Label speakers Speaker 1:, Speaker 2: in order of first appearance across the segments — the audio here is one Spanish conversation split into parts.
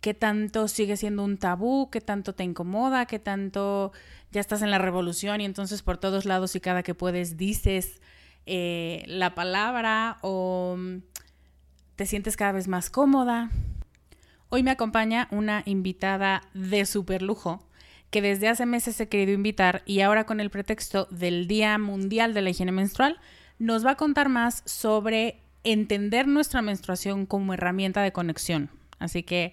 Speaker 1: Qué tanto sigue siendo un tabú, qué tanto te incomoda, qué tanto ya estás en la revolución y entonces por todos lados y cada que puedes dices eh, la palabra o mm, te sientes cada vez más cómoda. Hoy me acompaña una invitada de super lujo que desde hace meses he querido invitar y ahora con el pretexto del Día Mundial de la Higiene Menstrual nos va a contar más sobre entender nuestra menstruación como herramienta de conexión. Así que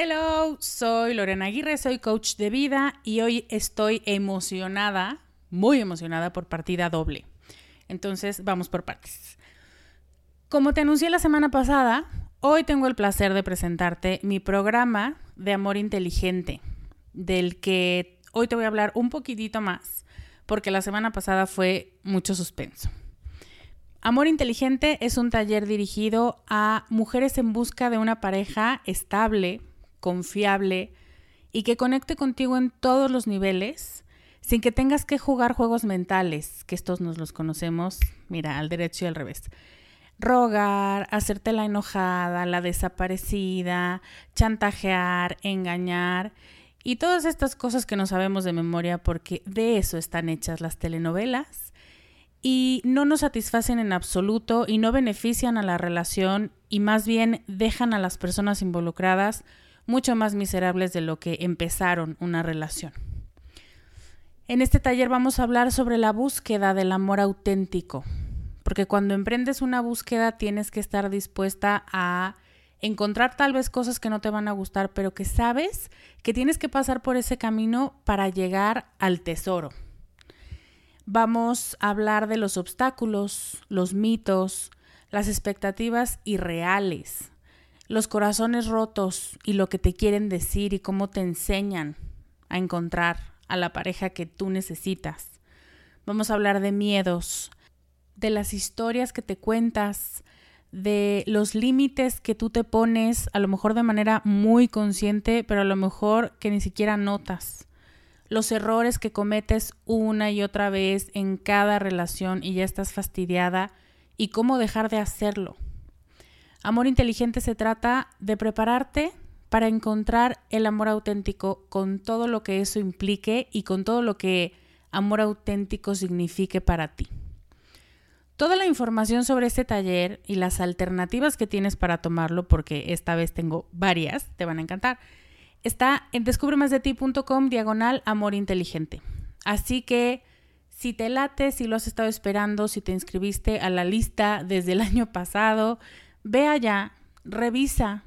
Speaker 1: Hello, soy Lorena Aguirre, soy coach de vida y hoy estoy emocionada, muy emocionada por partida doble. Entonces, vamos por partes. Como te anuncié la semana pasada, hoy tengo el placer de presentarte mi programa de amor inteligente, del que hoy te voy a hablar un poquitito más, porque la semana pasada fue mucho suspenso. Amor Inteligente es un taller dirigido a mujeres en busca de una pareja estable, confiable y que conecte contigo en todos los niveles sin que tengas que jugar juegos mentales, que estos nos los conocemos, mira, al derecho y al revés. Rogar, hacerte la enojada, la desaparecida, chantajear, engañar y todas estas cosas que no sabemos de memoria porque de eso están hechas las telenovelas y no nos satisfacen en absoluto y no benefician a la relación y más bien dejan a las personas involucradas mucho más miserables de lo que empezaron una relación. En este taller vamos a hablar sobre la búsqueda del amor auténtico, porque cuando emprendes una búsqueda tienes que estar dispuesta a encontrar tal vez cosas que no te van a gustar, pero que sabes que tienes que pasar por ese camino para llegar al tesoro. Vamos a hablar de los obstáculos, los mitos, las expectativas irreales, los corazones rotos y lo que te quieren decir y cómo te enseñan a encontrar a la pareja que tú necesitas. Vamos a hablar de miedos, de las historias que te cuentas, de los límites que tú te pones, a lo mejor de manera muy consciente, pero a lo mejor que ni siquiera notas. Los errores que cometes una y otra vez en cada relación y ya estás fastidiada y cómo dejar de hacerlo. Amor inteligente se trata de prepararte para encontrar el amor auténtico con todo lo que eso implique y con todo lo que amor auténtico signifique para ti. Toda la información sobre este taller y las alternativas que tienes para tomarlo, porque esta vez tengo varias, te van a encantar, está en descubremasdeti.com diagonal amor inteligente. Así que si te late, si lo has estado esperando, si te inscribiste a la lista desde el año pasado, ve allá, revisa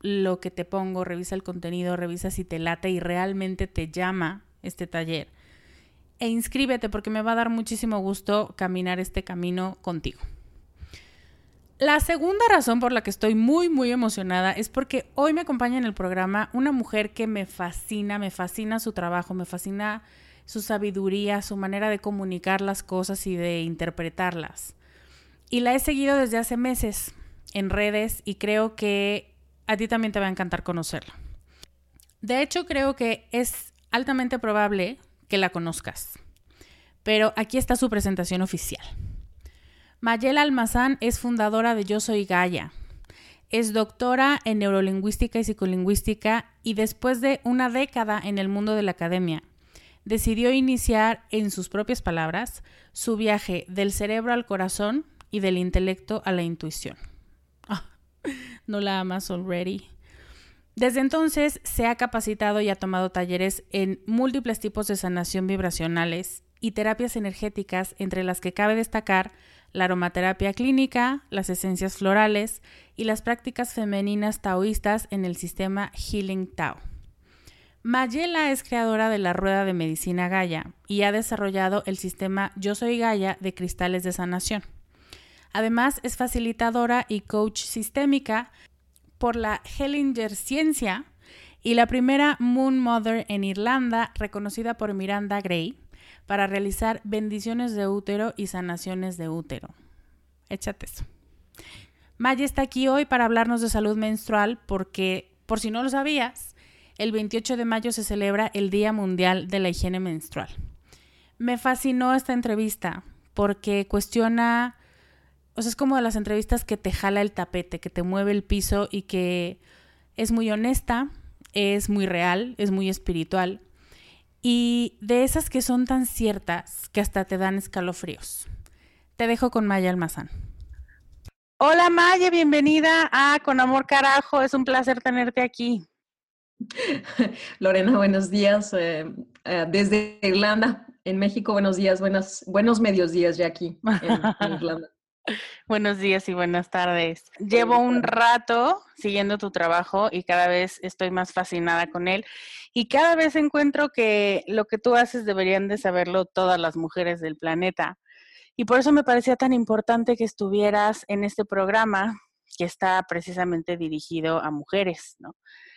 Speaker 1: lo que te pongo, revisa el contenido, revisa si te late y realmente te llama este taller e inscríbete porque me va a dar muchísimo gusto caminar este camino contigo. La segunda razón por la que estoy muy, muy emocionada es porque hoy me acompaña en el programa una mujer que me fascina, me fascina su trabajo, me fascina su sabiduría, su manera de comunicar las cosas y de interpretarlas. Y la he seguido desde hace meses en redes y creo que a ti también te va a encantar conocerla. De hecho, creo que es altamente probable que la conozcas. Pero aquí está su presentación oficial. Mayela Almazán es fundadora de Yo Soy Gaia. Es doctora en neurolingüística y psicolingüística y después de una década en el mundo de la academia, decidió iniciar, en sus propias palabras, su viaje del cerebro al corazón y del intelecto a la intuición. No la amas already. Desde entonces se ha capacitado y ha tomado talleres en múltiples tipos de sanación vibracionales y terapias energéticas, entre las que cabe destacar la aromaterapia clínica, las esencias florales y las prácticas femeninas taoístas en el sistema Healing Tao. Mayela es creadora de la Rueda de Medicina Gaia y ha desarrollado el sistema Yo Soy Gaia de cristales de sanación. Además, es facilitadora y coach sistémica por la Hellinger Ciencia y la primera Moon Mother en Irlanda, reconocida por Miranda Gray, para realizar bendiciones de útero y sanaciones de útero. Échate eso. Maya está aquí hoy para hablarnos de salud menstrual porque, por si no lo sabías, el 28 de mayo se celebra el Día Mundial de la Higiene Menstrual. Me fascinó esta entrevista porque cuestiona o sea, es como de las entrevistas que te jala el tapete, que te mueve el piso y que es muy honesta, es muy real, es muy espiritual. Y de esas que son tan ciertas que hasta te dan escalofríos. Te dejo con Maya Almazán. Hola Maya, bienvenida a Con Amor Carajo. Es un placer tenerte aquí.
Speaker 2: Lorena, buenos días. Eh, eh, desde Irlanda, en México, buenos días, buenas, buenos medios días ya aquí en Irlanda.
Speaker 1: Buenos días y buenas tardes. Llevo un rato siguiendo tu trabajo y cada vez estoy más fascinada con él y cada vez encuentro que lo que tú haces deberían de saberlo todas las mujeres del planeta. Y por eso me parecía tan importante que estuvieras en este programa que está precisamente dirigido a mujeres, ¿no?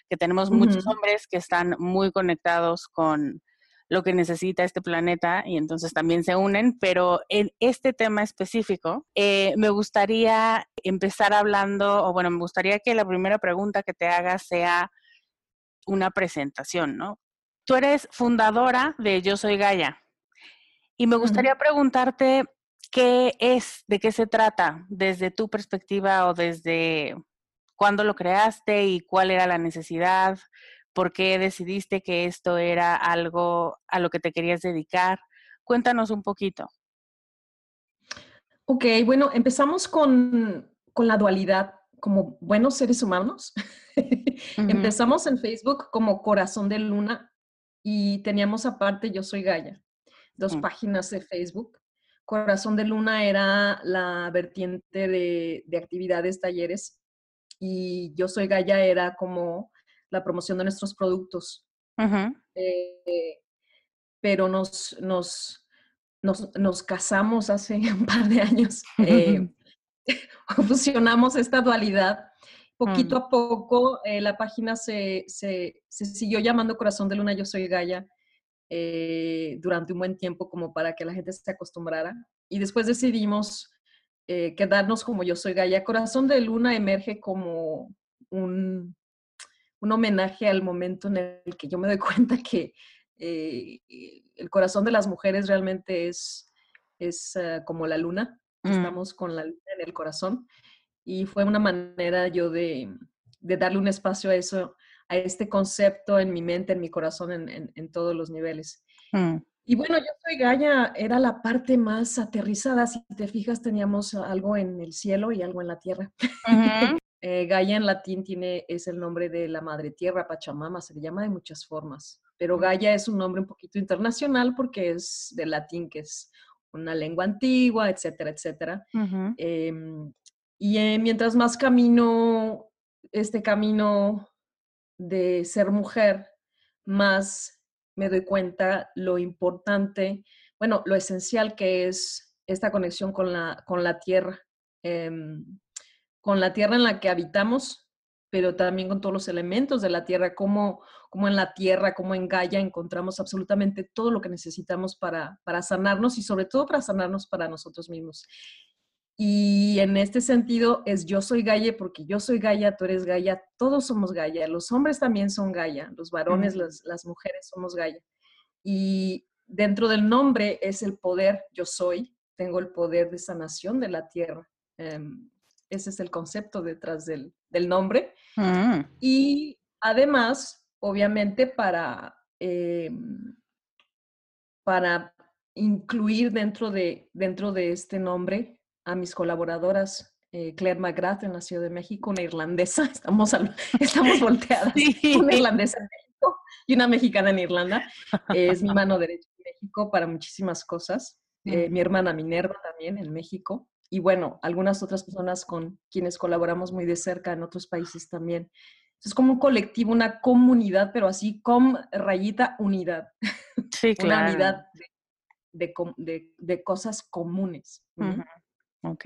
Speaker 1: Que tenemos muchos hombres que están muy conectados con lo que necesita este planeta y entonces también se unen, pero en este tema específico eh, me gustaría empezar hablando, o bueno, me gustaría que la primera pregunta que te haga sea una presentación, ¿no? Tú eres fundadora de Yo Soy Gaia y me gustaría preguntarte qué es, de qué se trata desde tu perspectiva o desde cuándo lo creaste y cuál era la necesidad, por qué decidiste que esto era algo a lo que te querías dedicar. Cuéntanos un poquito.
Speaker 2: Ok, bueno, empezamos con, la dualidad como buenos seres humanos. Empezamos en Facebook como Corazón de Luna y teníamos aparte Yo Soy Gaia, dos mm. páginas de Facebook. Corazón de Luna era la vertiente de, de actividades, talleres y Yo Soy Gaia era como la promoción de nuestros productos. Eh, pero nos, nos, nos, casamos hace un par de años, eh, fusionamos esta dualidad Poquito a poco eh, la página se, se, se, siguió llamando Corazón de Luna, yo soy Gaia, eh, durante un buen tiempo como para que la gente se acostumbrara. Y después decidimos quedarnos como yo soy Gaia. Corazón de Luna emerge como un, un, homenaje al momento en el que yo me doy cuenta que eh, el corazón de las mujeres realmente es, es uh, como la luna. Mm. Estamos con la luna en el corazón. Y fue una manera yo de, de, darle un espacio a eso, a este concepto en mi mente, en mi corazón, en, en, en todos los niveles. Mm. Y bueno, yo soy Gaia, era la parte más aterrizada. Si te fijas, teníamos algo en el cielo y algo en la tierra. Uh -huh. Eh, Gaia en latín tiene, es el nombre de la madre tierra, Pachamama, se le llama de muchas formas. Pero Gaia es un nombre un poquito internacional porque es del latín, que es una lengua antigua, etcétera, etcétera. Uh -huh. eh, y eh, mientras más camino este camino de ser mujer, más me doy cuenta lo importante, bueno, lo esencial que es esta conexión con la, con la tierra, eh, con la tierra en la que habitamos, pero también con todos los elementos de la tierra, como, como en la tierra, como en Gaia encontramos absolutamente todo lo que necesitamos para, para sanarnos y sobre todo para sanarnos para nosotros mismos. Y en este sentido es yo soy Gaia porque yo soy Gaia, tú eres Gaia, todos somos Gaia, los hombres también son Gaia, los varones, uh -huh. las, las, mujeres somos Gaia. Y dentro del nombre es el poder, yo soy, tengo el poder de sanación de la tierra. Um, ese es el concepto detrás del, del nombre. -huh. Y además, obviamente, para, eh, para incluir dentro de, dentro de este nombre a mis colaboradoras, eh, Claire McGrath en la Ciudad de México, una irlandesa, estamos, al, estamos volteadas, sí. una irlandesa en México y una mexicana en Irlanda, eh, es mi mano derecha en México para muchísimas cosas, eh, mi hermana Minerva también en México, y bueno, algunas otras personas con quienes colaboramos muy de cerca en otros países también. Es como un colectivo, una comunidad, pero así con rayita unidad.
Speaker 1: Sí, claro.
Speaker 2: una unidad de, de, de, de cosas comunes. Uh -huh.
Speaker 1: Ok.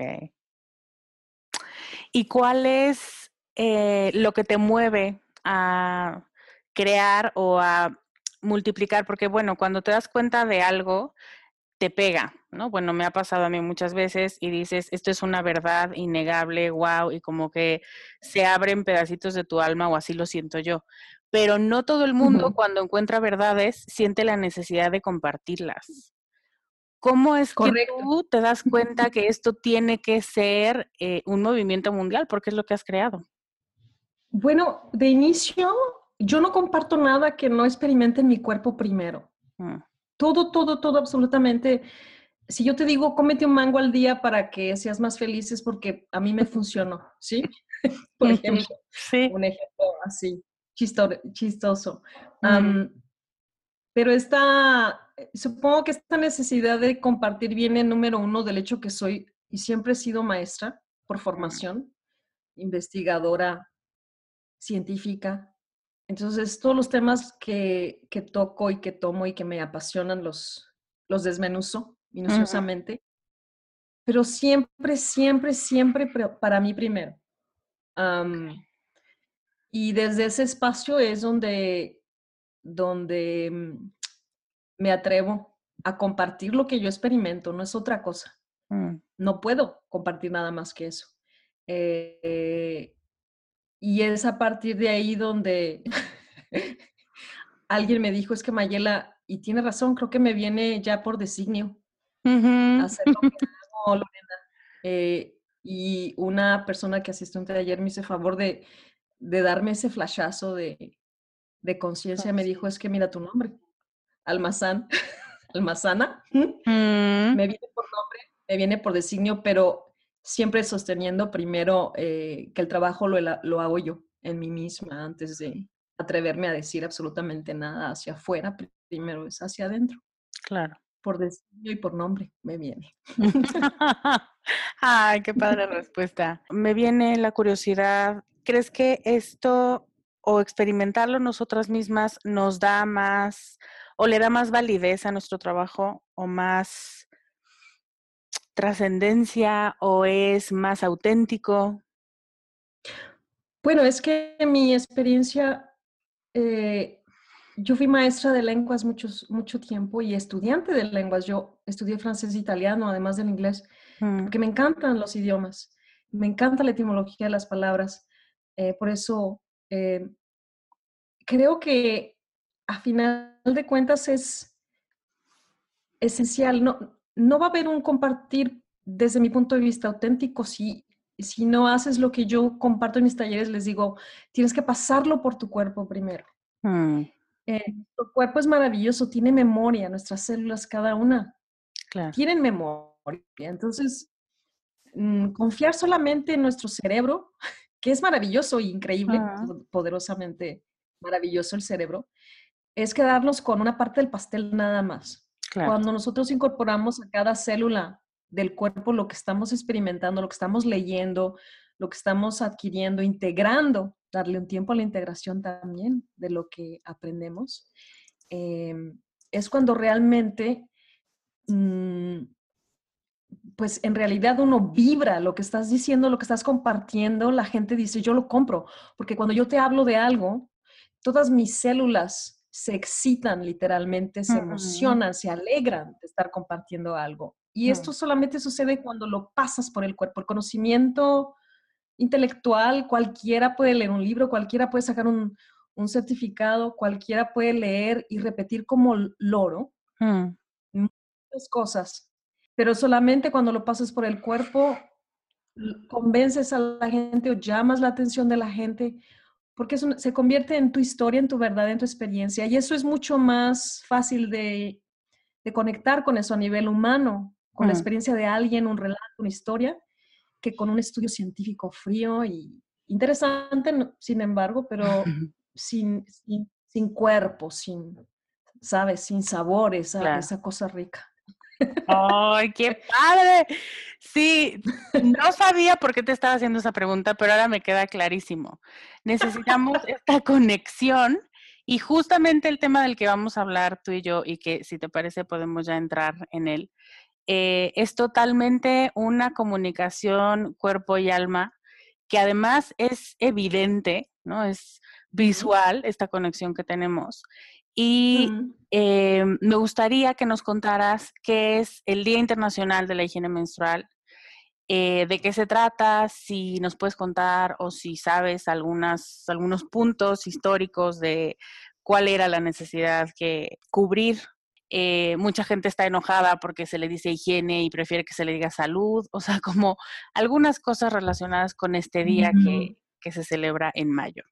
Speaker 1: ¿Y cuál es eh, lo que te mueve a crear o a multiplicar? Porque, bueno, cuando te das cuenta de algo, te pega, ¿no? Bueno, me ha pasado a mí muchas veces y dices, esto es una verdad innegable, wow, y como que se abren pedacitos de tu alma o así lo siento yo. Pero no todo el mundo uh -huh. cuando encuentra verdades siente la necesidad de compartirlas. ¿Cómo es Correcto. que tú te das cuenta que esto tiene que ser eh, un movimiento mundial? Porque es lo que has creado.
Speaker 2: Bueno, de inicio, yo no comparto nada que no experimente en mi cuerpo primero. Mm. Todo, todo, todo, absolutamente. Si yo te digo, cómete un mango al día para que seas más feliz, es porque a mí me funcionó, ¿sí? Por ejemplo, sí. un ejemplo así, chistoso. Mm. Um, pero esta, supongo que esta necesidad de compartir viene número uno del hecho que soy y siempre he sido maestra por formación, investigadora, científica. Entonces, todos los temas que, que toco y que tomo y que me apasionan los, los desmenuzo minuciosamente. Uh -huh. Pero siempre, siempre, siempre para mí primero. Um, y desde ese espacio es donde donde mm, me atrevo a compartir lo que yo experimento, no es otra cosa. Mm. No puedo compartir nada más que eso. Eh, y es a partir de ahí donde alguien me dijo, es que Mayela, y tiene razón, creo que me viene ya por designio uh -huh. hacer lo que hago, Lorena. Eh, y una persona que asistió a un taller me hizo favor de, de darme ese flashazo de, de conciencia me dijo, es que mira tu nombre, Almazán, Almazana, mm. me viene por nombre, me viene por designio, pero siempre sosteniendo primero eh, que el trabajo lo, lo, hago yo en mí misma antes de atreverme a decir absolutamente nada hacia afuera, primero es hacia adentro.
Speaker 1: Claro.
Speaker 2: Por designio y por nombre me viene.
Speaker 1: Ay, qué padre respuesta. Me viene la curiosidad, ¿crees que esto o experimentarlo nosotras mismas nos da más o le da más validez a nuestro trabajo o más trascendencia o es más auténtico?
Speaker 2: Bueno, es que mi experiencia, eh, yo fui maestra de lenguas muchos, mucho tiempo y estudiante de lenguas. Yo estudié francés e italiano, además del inglés, mm. porque me encantan los idiomas, me encanta la etimología de las palabras. Eh, por eso eh, creo que a final de cuentas es esencial. No, no va a haber un compartir desde mi punto de vista auténtico si si no haces lo que yo comparto en mis talleres, les digo, tienes que pasarlo por tu cuerpo primero. Mm. Eh, tu cuerpo es maravilloso, tiene memoria, nuestras células, cada una, tienen memoria. Entonces, mm, confiar solamente en nuestro cerebro, que es maravilloso e increíble, poderosamente maravilloso el cerebro, es quedarnos con una parte del pastel nada más. Cuando nosotros incorporamos a cada célula del cuerpo lo que estamos experimentando, lo que estamos leyendo, lo que estamos adquiriendo, integrando, darle un tiempo a la integración también de lo que aprendemos, em, es cuando realmente, mm, pues en realidad uno vibra lo que estás diciendo, lo que estás compartiendo, la gente dice, yo lo compro, porque cuando yo te hablo de algo, todas mis células se excitan literalmente, se emocionan, se alegran de estar compartiendo algo. Y esto solamente sucede cuando lo pasas por el cuerpo. El conocimiento intelectual, cualquiera puede leer un libro, cualquiera puede sacar un, certificado, cualquiera puede leer y repetir como loro mm. muchas cosas, pero solamente cuando lo pasas por el cuerpo convences a la gente o llamas la atención de la gente porque se convierte en tu historia, en tu verdad, en tu experiencia y eso es mucho más fácil de, de conectar con eso a nivel humano con la mm. experiencia de alguien, un relato, una historia, que con un estudio científico frío y interesante, sin embargo, pero sin, sin, cuerpo, sin, ¿sabes? Sin sabores, esa cosa rica.
Speaker 1: ¡Ay, qué padre! Sí, no sabía por qué te estaba haciendo esa pregunta, pero ahora me queda clarísimo. Necesitamos esta conexión y justamente el tema del que vamos a hablar tú y yo, y que si te parece podemos ya entrar en él, eh, es totalmente una comunicación cuerpo y alma que además es evidente, ¿no? Es visual esta conexión que tenemos. Y eh, me gustaría que nos contaras qué es el Día Internacional de la Higiene Menstrual, eh, de qué se trata, si nos puedes contar o si sabes algunas, algunos puntos históricos de cuál era la necesidad que cubrir eh, mucha gente está enojada porque se le dice higiene y prefiere que se le diga salud, o sea, como algunas cosas relacionadas con este día que, se celebra en mayo.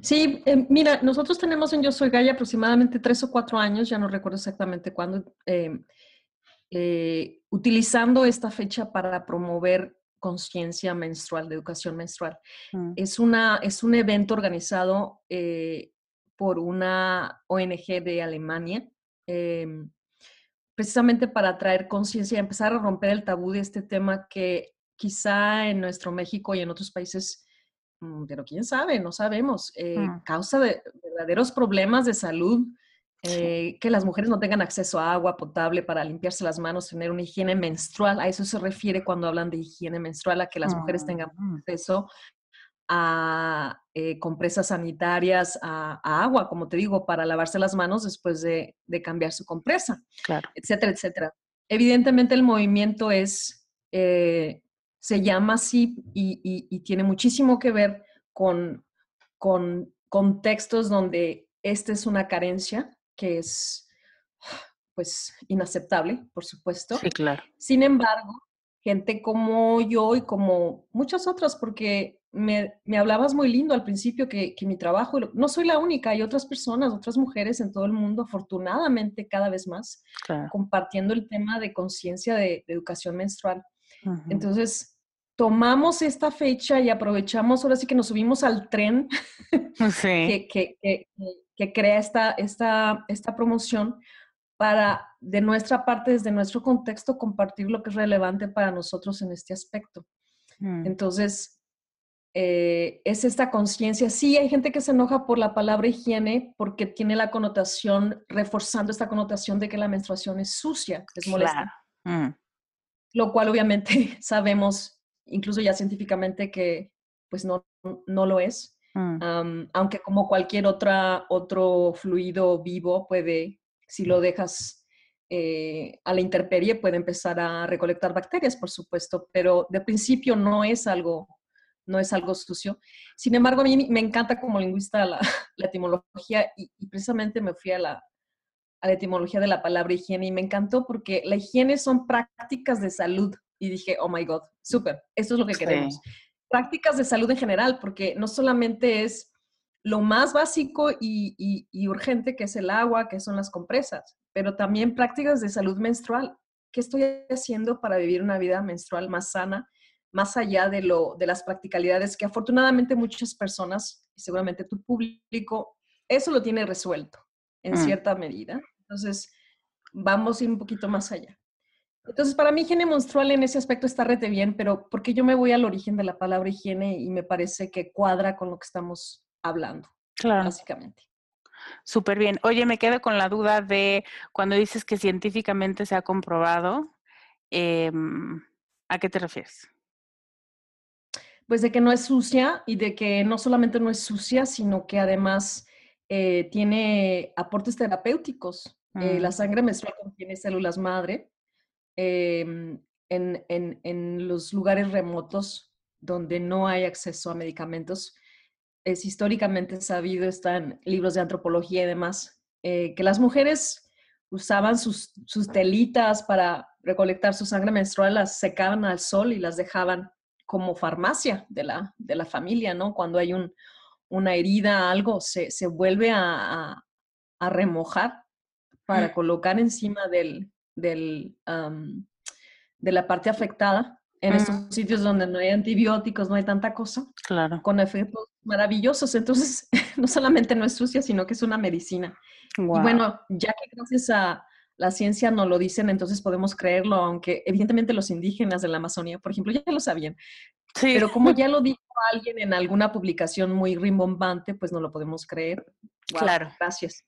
Speaker 2: Sí, eh, mira, nosotros tenemos en Yo Soy Gaia aproximadamente tres o cuatro años, ya no recuerdo exactamente cuándo, eh, utilizando esta fecha para promover conciencia menstrual, de educación menstrual. Mm. Es, una, es un evento organizado por una ONG de Alemania Em, precisamente para traer conciencia y empezar a romper el tabú de este tema que quizá en nuestro México y en otros países, mm, pero quién sabe, no sabemos, eh, mm. causa de verdaderos problemas de salud. Eh, que las mujeres no tengan acceso a agua potable para limpiarse las manos, tener una higiene menstrual. A eso se refiere cuando hablan de higiene menstrual, a que las mujeres tengan mm. acceso a eh, compresas sanitarias, a, agua, como te digo, para lavarse las manos después de, cambiar su compresa, etcétera, etcétera. Evidentemente el movimiento es, eh, se llama así y, tiene muchísimo que ver con, con contextos donde esta es una carencia que es, pues, inaceptable, por supuesto.
Speaker 1: Sí, claro.
Speaker 2: Sin embargo, gente como yo y como muchas otras, porque me, hablabas muy lindo al principio que, mi trabajo, no soy la única, hay otras personas, otras mujeres en todo el mundo, afortunadamente cada vez más, compartiendo el tema de conciencia de, educación menstrual. Entonces, tomamos esta fecha y aprovechamos, ahora sí que nos subimos al tren que, que, crea esta, esta, esta promoción para, de nuestra parte, desde nuestro contexto, compartir lo que es relevante para nosotros en este aspecto. Mm. Entonces, eh, es esta conciencia. Sí, hay gente que se enoja por la palabra higiene porque tiene la connotación, reforzando esta connotación de que la menstruación es sucia, es molesta. Mm. Lo cual obviamente sabemos, incluso ya científicamente, que pues no, no lo es.
Speaker 1: Mm.
Speaker 2: aunque como cualquier otra, otro fluido vivo puede, si lo dejas eh, a la intemperie, puede empezar a recolectar bacterias, por supuesto, pero de principio no es algo, no es algo sucio. Sin embargo, a mí me encanta como lingüista la, etimología y, precisamente me fui a la, a la etimología de la palabra higiene y me encantó porque la higiene son prácticas de salud y dije, oh my God, súper, esto es lo que queremos prácticas de salud en general, porque no solamente es lo más básico y, urgente que es el agua, que son las compresas, pero también prácticas de salud menstrual. ¿Qué estoy haciendo para vivir una vida menstrual más sana, más allá de, lo, de las practicalidades que afortunadamente muchas personas, y seguramente tu público, eso lo tiene resuelto en mm. cierta medida? Entonces, vamos a ir un poquito más allá. Entonces, para mí higiene menstrual en ese aspecto está rete bien, pero porque yo me voy al origen de la palabra higiene y me parece que cuadra con lo que estamos hablando, claro. básicamente.
Speaker 1: Súper bien. Oye, me quedo con la duda de cuando dices que científicamente se ha comprobado, em, ¿a qué te refieres?
Speaker 2: Pues de que no es sucia y de que no solamente no es sucia, sino que además eh, tiene aportes terapéuticos. Eh, la mm. sangre menstrual contiene células madre Em, en, los lugares remotos donde no hay acceso a medicamentos. Es históricamente sabido, están libros de antropología y demás, eh, que las mujeres usaban sus, telitas para recolectar su sangre menstrual, las secaban al sol y las dejaban como farmacia de la, de la familia, ¿no? Cuando hay un, una herida, algo, se, vuelve a, a, remojar para colocar encima del, del, de la parte afectada en estos sitios donde no hay antibióticos, no hay tanta cosa,
Speaker 1: claro.
Speaker 2: con efectos maravillosos. Entonces, no solamente no es sucia, sino que es una medicina. Y bueno, ya que gracias a la ciencia no lo dicen, entonces podemos creerlo, aunque evidentemente los indígenas de la Amazonía, por ejemplo, ya lo sabían. Sí. Pero como ya lo dijo alguien en alguna publicación muy rimbombante, pues no lo podemos creer.
Speaker 1: claro.
Speaker 2: Gracias.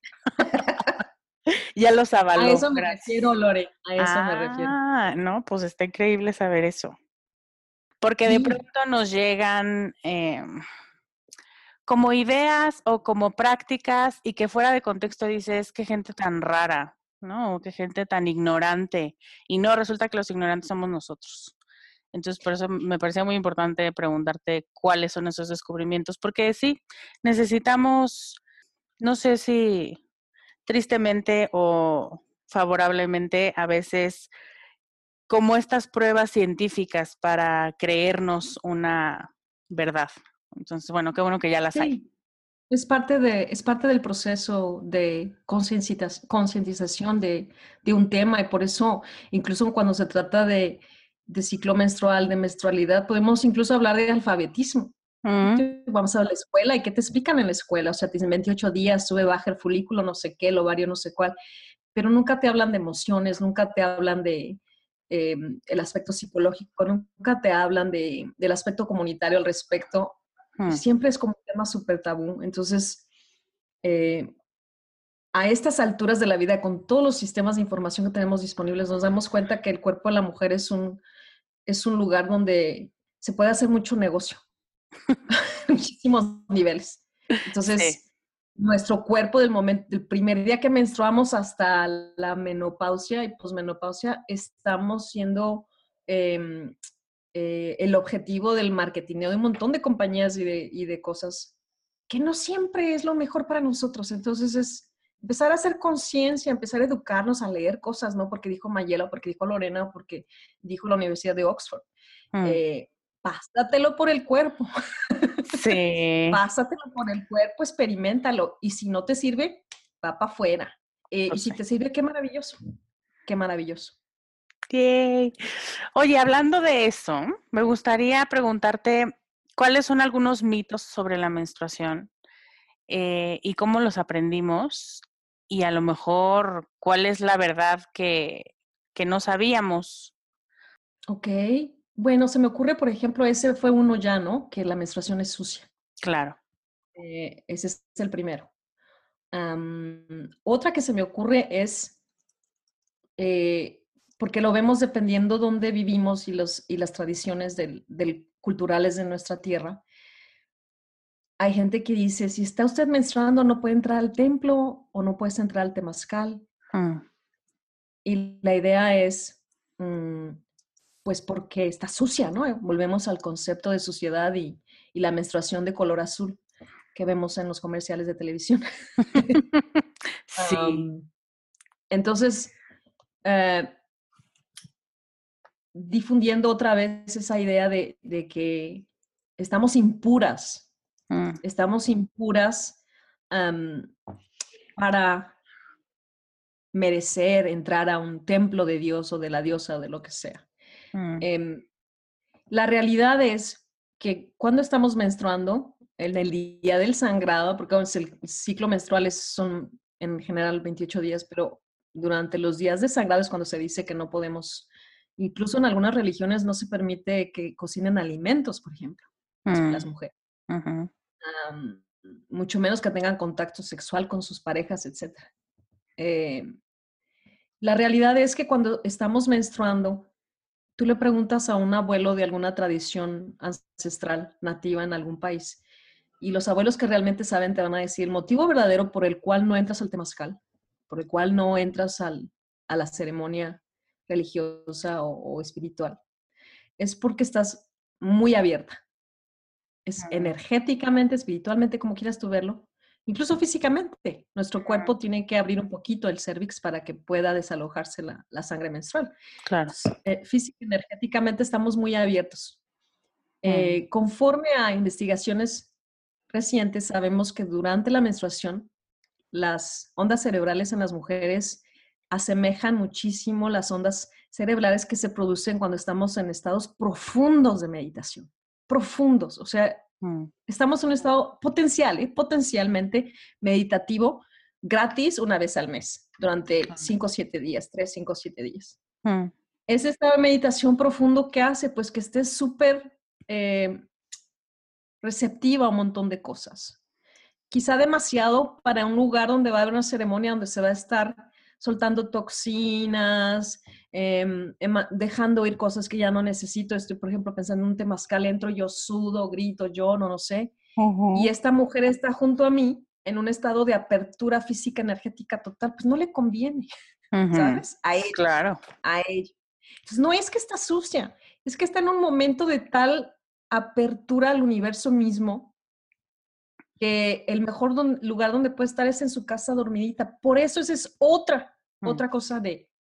Speaker 1: ya los avaló.
Speaker 2: A eso me refiero, Lore, a eso me refiero.
Speaker 1: Ah, no, pues está increíble saber eso. Porque de pronto nos llegan em, como ideas o como prácticas y que fuera de contexto dices, qué gente tan rara, ¿no? qué gente tan ignorante. Y no, resulta que los ignorantes somos nosotros. Entonces, por eso me parecía muy importante preguntarte cuáles son esos descubrimientos, porque sí, necesitamos, no sé si tristemente o favorablemente a veces como estas pruebas científicas para creernos una verdad. Entonces, bueno, qué bueno que ya las hay.
Speaker 2: Es parte, de, es parte del proceso de concientización de, de, un tema y por eso incluso cuando se trata de, de ciclo menstrual, de menstrualidad, podemos incluso hablar de alfabetismo. Mm. Vamos a la escuela y qué te explican en la escuela. O sea, te dicen 28 días, sube, baja el folículo, no sé qué, el ovario, no sé cuál. Pero nunca te hablan de emociones, nunca te hablan de eh, el aspecto psicológico, nunca te hablan de, del aspecto comunitario al respecto. Mm. Siempre es como un tema súper tabú. Entonces, eh, a estas alturas de la vida, con todos los sistemas de información que tenemos disponibles, nos damos cuenta que el cuerpo de la mujer es un, es un lugar donde se puede hacer mucho negocio. muchísimos niveles. Entonces, nuestro cuerpo del momento, del primer día que menstruamos hasta la menopausia y posmenopausia, estamos siendo em, eh, el objetivo del marketing de un montón de compañías y de, y de cosas que no siempre es lo mejor para nosotros. Entonces, es empezar a hacer conciencia, empezar a educarnos a leer cosas, ¿no? Porque dijo Mayela, porque dijo Lorena, porque dijo la Universidad de Oxford. Mm. Eh, pásatelo por el cuerpo.
Speaker 1: Sí.
Speaker 2: pásatelo por el cuerpo, experimentalo. Y si no te sirve, va para afuera. Eh, y si te sirve, qué maravilloso. Qué maravilloso.
Speaker 1: Oye, hablando de eso, me gustaría preguntarte cuáles son algunos mitos sobre la menstruación eh, y cómo los aprendimos y a lo mejor cuál es la verdad que, que no sabíamos.
Speaker 2: Ok, bueno, se me ocurre, por ejemplo, ese fue uno ya, ¿no? Que la menstruación es sucia.
Speaker 1: Claro.
Speaker 2: Eh, ese es el primero. otra que se me ocurre es, eh, porque lo vemos dependiendo dónde vivimos y, los, y las tradiciones del, culturales de nuestra tierra, hay gente que dice, si está usted menstruando, no puede entrar al templo o no puedes entrar al temazcal. Mm. Y la idea es, mm, pues porque está sucia, ¿no? Volvemos al concepto de suciedad y, la menstruación de color azul que vemos en los comerciales de televisión. sí. entonces, eh, difundiendo otra vez esa idea de, que estamos impuras, mm. estamos impuras para merecer entrar a un templo de Dios o de la diosa o de lo que sea. Mm. Em, la realidad es que cuando estamos menstruando, en el día del sangrado, porque el ciclo menstrual son en general 28 días, pero durante los días de sangrado es cuando se dice que no podemos, incluso en algunas religiones no se permite que cocinen alimentos, por ejemplo, las mm. mujeres. mucho menos que tengan contacto sexual con sus parejas, etc. Eh, la realidad es que cuando estamos menstruando, tú le preguntas a un abuelo de alguna tradición ancestral nativa en algún país y los abuelos que realmente saben te van a decir el motivo verdadero por el cual no entras al temazcal, por el cual no entras al, a la ceremonia religiosa o, espiritual, es porque estás muy abierta. Es energéticamente, espiritualmente, como quieras tú verlo, incluso físicamente. Nuestro cuerpo tiene que abrir un poquito el cervix para que pueda desalojarse la, sangre menstrual.
Speaker 1: Claro.
Speaker 2: Eh, física energéticamente estamos muy abiertos. Eh, conforme a investigaciones recientes, sabemos que durante la menstruación, las ondas cerebrales en las mujeres asemejan muchísimo las ondas cerebrales que se producen cuando estamos en estados profundos de meditación. Profundos, o sea, Mm. Estamos en un estado potencial, ¿eh? potencialmente meditativo, gratis una vez al mes, durante 5 o 7 días, 3, 5 o 7 días. Mm. Ese estado de meditación profundo que hace, pues que estés súper eh, receptiva a un montón de cosas. Quizá demasiado para un lugar donde va a haber una ceremonia donde se va a estar soltando toxinas, Em, dejando ir cosas que ya no necesito. Estoy, por ejemplo, pensando en un temazcal, entro, yo sudo, grito, yo no, no sé. Y esta mujer está junto a mí en un estado de apertura física energética total, pues no le conviene, ¿sabes? A ella.
Speaker 1: Claro.
Speaker 2: A ella. Entonces, no es que está sucia, es que está en un momento de tal apertura al universo mismo que el mejor lugar donde puede estar es en su casa dormidita. Por eso esa es otra, mm. otra cosa de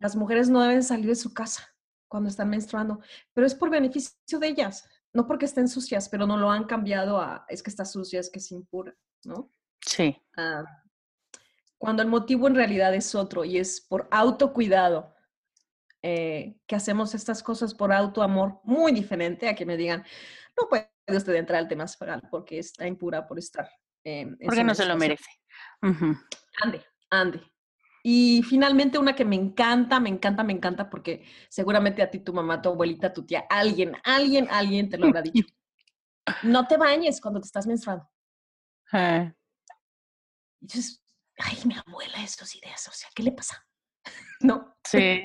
Speaker 2: las mujeres no deben salir de su casa cuando están menstruando, pero es por beneficio de ellas, no porque estén sucias, pero no lo han cambiado a es que está sucia, es que es impura, ¿no?
Speaker 1: Sí.
Speaker 2: Ah, cuando el motivo en realidad es otro y es por autocuidado, eh, que hacemos estas cosas por autoamor, muy diferente a que me digan, no puede entrar al tema porque está impura por estar.
Speaker 1: Eh, porque no se lo merece.
Speaker 2: Ande, ande. Y finalmente una que me encanta, me encanta, me encanta, porque seguramente a ti, tu mamá, tu abuelita, tu tía, alguien, alguien, alguien te lo habrá dicho. No te bañes cuando te estás menstruando. Eh. Y dices, ay, mi abuela, esas ideas, o sea, ¿qué le pasa? ¿No?
Speaker 1: Sí.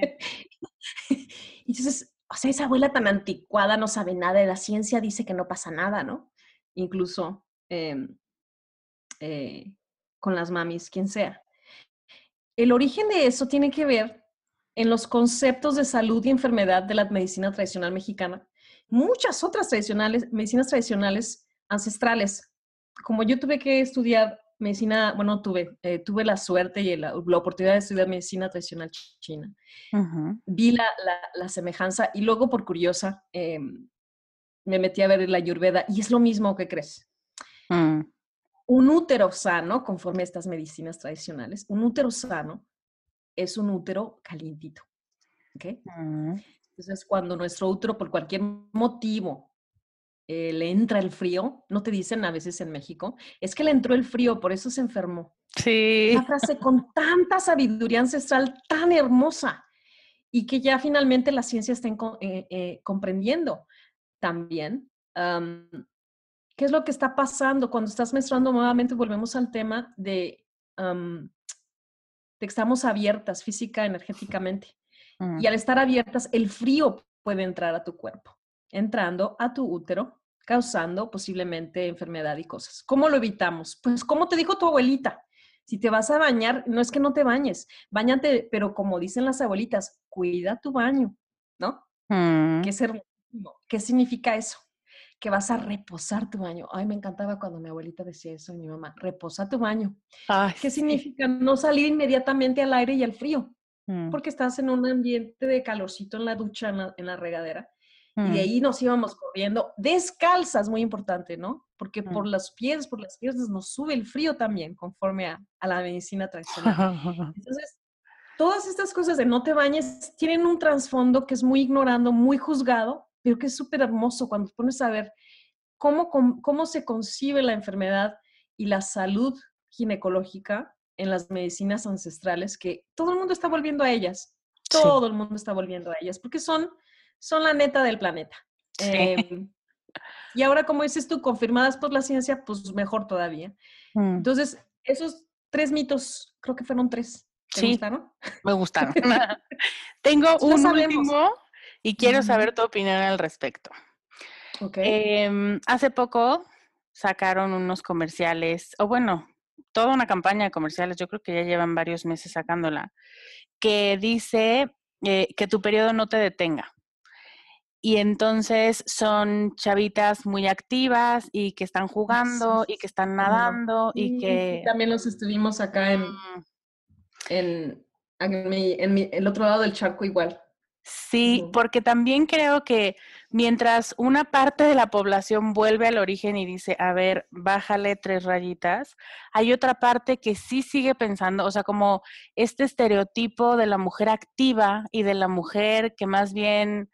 Speaker 2: y dices, o sea, esa abuela tan anticuada no sabe nada de la ciencia, dice que no pasa nada, ¿no? Incluso em, eh, con las mamis, quien sea. El origen de eso tiene que ver en los conceptos de salud y enfermedad de la medicina tradicional mexicana. Muchas otras tradicionales, medicinas tradicionales ancestrales. Como yo tuve que estudiar medicina, bueno, tuve, eh, tuve la suerte y la, oportunidad de estudiar medicina tradicional china. Vi la, semejanza y luego, por curiosa, em, me metí a ver la ayurveda y es lo mismo que crees. Mm un útero sano, conforme a estas medicinas tradicionales, un útero sano es un útero calientito. ¿okay? Mm. Entonces, cuando nuestro útero, por cualquier motivo, eh, le entra el frío, no te dicen a veces en México, es que le entró el frío, por eso se enfermó.
Speaker 1: Sí.
Speaker 2: Una frase con tanta sabiduría ancestral, tan hermosa, y que ya finalmente la ciencia está eh, eh, comprendiendo también. ¿Qué es lo que está pasando cuando estás menstruando? Nuevamente volvemos al tema de, de que estamos abiertas física, energéticamente. Y al estar abiertas, el frío puede entrar a tu cuerpo, entrando a tu útero causando posiblemente enfermedad y cosas. ¿Cómo lo evitamos? Pues como te dijo tu abuelita, si te vas a bañar, no es que no te bañes, bañate, pero como dicen las abuelitas, cuida tu baño, ¿no?
Speaker 1: Mm.
Speaker 2: ¿Qué, ¿Qué significa eso? Que vas a reposar tu baño. Ay, me encantaba cuando mi abuelita decía eso, mi mamá, reposa tu baño. ¿Qué significa? No salir inmediatamente al aire y al frío,
Speaker 1: Mm.
Speaker 2: porque estás en un ambiente de calorcito en la ducha, en la, en la regadera. Y de ahí nos íbamos corriendo descalzas, muy importante, ¿no? Porque por los pies, por las piernas nos sube el frío también, conforme a, a la medicina tradicional. Entonces, todas estas cosas de no te bañes tienen un trasfondo que es muy ignorando, muy juzgado, pero que es súper hermoso cuando te pones a ver cómo, cómo, cómo se concibe la enfermedad y la salud ginecológica en las medicinas ancestrales, que todo el mundo está volviendo a ellas.
Speaker 1: Sí.
Speaker 2: Todo el mundo está volviendo a ellas, porque son, son la neta del planeta.
Speaker 1: Sí.
Speaker 2: Em, y ahora, como dices tú, confirmadas por la ciencia, pues mejor todavía.
Speaker 1: Mm.
Speaker 2: Entonces, esos tres mitos, creo que fueron tres. ¿Te
Speaker 1: Sí.
Speaker 2: gustaron?
Speaker 1: Me gustaron. Tengo un último y quiero saber tu opinión al respecto.
Speaker 2: Ok.
Speaker 1: Em, hace poco sacaron unos comerciales, o bueno, toda una campaña de comerciales, yo creo que ya llevan varios meses sacándola, que dice eh, que tu periodo no te detenga. Y entonces son chavitas muy activas y que están jugando y que están nadando y
Speaker 2: Sí, sí,
Speaker 1: que...
Speaker 2: También los estuvimos acá en, en, en mi- en mi- el otro lado del charco igual.
Speaker 1: Sí,
Speaker 2: Ujú.
Speaker 1: porque también creo que mientras una parte de la población vuelve al origen y dice, a ver, bájale tres rayitas, hay otra parte que sí sigue pensando, o sea, como este estereotipo de la mujer activa y de la mujer que más bien,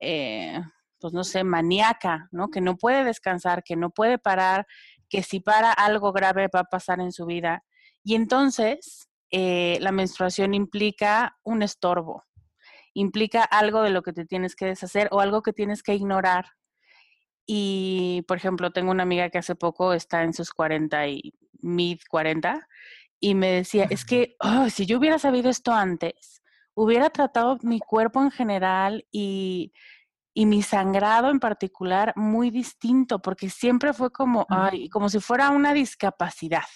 Speaker 1: eh, pues no sé, maníaca, ¿no? Que no puede descansar, que no puede parar, que si para algo grave va a pasar en su vida. Y entonces, eh, la menstruación implica un estorbo implica algo de lo que te tienes que deshacer o algo que tienes que ignorar. Y, por ejemplo, tengo una amiga que hace poco está en sus 40 y mid 40 y me decía, es que oh, si yo hubiera sabido esto antes, hubiera tratado mi cuerpo en general y, y mi sangrado en particular muy distinto, porque siempre fue como, ay, como si fuera una discapacidad.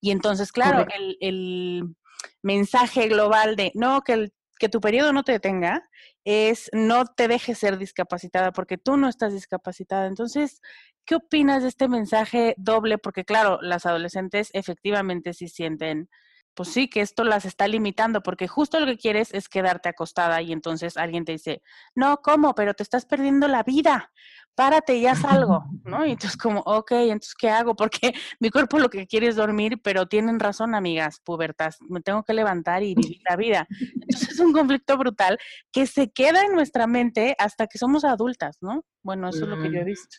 Speaker 1: Y entonces, claro, el, el mensaje global de, no, que el que tu periodo no te detenga es no te dejes ser discapacitada porque tú no estás discapacitada. Entonces, ¿qué opinas de este mensaje doble? Porque claro, las adolescentes efectivamente sí sienten, pues sí, que esto las está limitando porque justo lo que quieres es quedarte acostada y entonces alguien te dice, no, ¿cómo? Pero te estás perdiendo la vida. Párate y haz algo, ¿no? Y entonces como, ok, entonces ¿qué hago? Porque mi cuerpo lo que quiere es dormir, pero tienen razón, amigas, pubertas, me tengo que levantar y vivir la vida. Entonces es un conflicto brutal que se queda en nuestra mente hasta que somos adultas, ¿no? Bueno, eso es lo que yo he visto.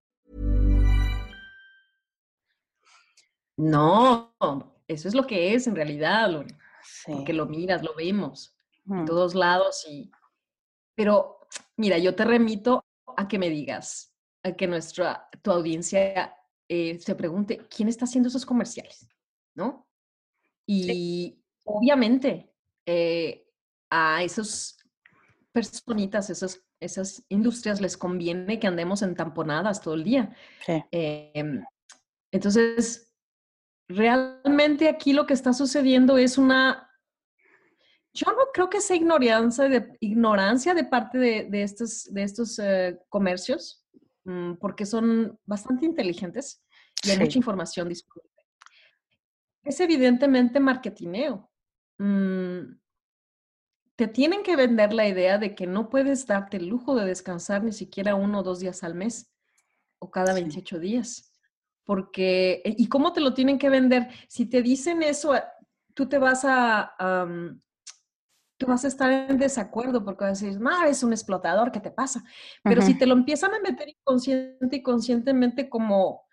Speaker 2: No, eso es lo que es en realidad, Lore,
Speaker 1: Sí.
Speaker 2: porque lo miras, lo vemos en todos lados y... Pero, mira, yo te remito a que me digas, a que nuestra, tu audiencia eh, se pregunte, ¿quién está haciendo esos comerciales? ¿No? Y obviamente eh, a esos personitas, esas, esas industrias les conviene que andemos entamponadas todo el día.
Speaker 1: Sí.
Speaker 2: Em, entonces, realmente aquí lo que está sucediendo es una... Yo no creo que sea ignorancia de, ignorancia de parte de, de estos, de estos eh, comercios, mm, porque son bastante inteligentes y hay mucha información disponible. Es evidentemente marketineo. Mm, te tienen que vender la idea de que no puedes darte el lujo de descansar ni siquiera uno o dos días al mes o cada
Speaker 1: Sí.
Speaker 2: 28 días. Porque, ¿y cómo te lo tienen que vender? Si te dicen eso, eh, tú te vas a, tú vas a estar en desacuerdo porque vas a decir, no, es un explotador, ¿qué te pasa? Pero si te lo empiezan a meter inconsciente y conscientemente como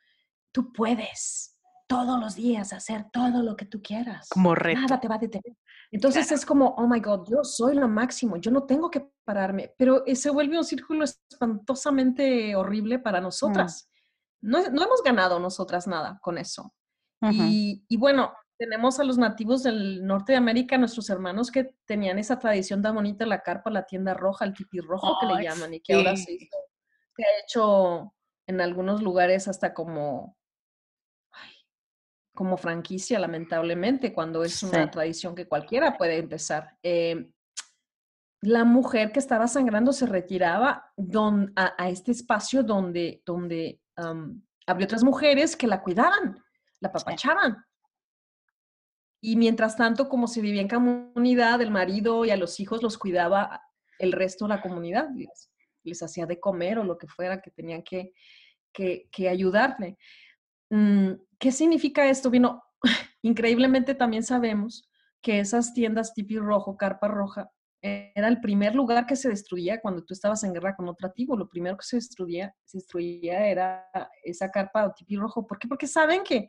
Speaker 2: tú puedes todos los días hacer todo lo que tú quieras.
Speaker 1: Como reto.
Speaker 2: Nada te va a detener. Entonces es como, oh my God, yo soy lo máximo, yo no tengo que pararme, pero se vuelve un círculo espantosamente horrible para nosotras. No, no, hemos ganado nosotras nada con eso. y, y, bueno, tenemos a los nativos del norte de América, nuestros hermanos que tenían esa tradición tan bonita, la carpa, la tienda roja, el tipi rojo que le llaman, y que ahora se, se, ha hecho en algunos lugares hasta como, como franquicia, lamentablemente, cuando es una tradición que cualquiera puede empezar. Eh, la mujer que estaba sangrando se retiraba a, este espacio donde, donde había otras mujeres que la cuidaban, la papachaban. Y mientras tanto, como se vivía en comunidad, el marido y a los hijos los cuidaba el resto de la comunidad, les, hacía de comer o lo que fuera que tenían que, que, ayudarle. Mm, ¿Qué significa esto? Vino, increíblemente también sabemos que esas tiendas tipi rojo, carpa roja, era el primer lugar que se destruía cuando tú estabas en guerra con otra tribu. Lo primero que se destruía, se destruía era esa carpa o tipi rojo. ¿Por qué? Porque saben que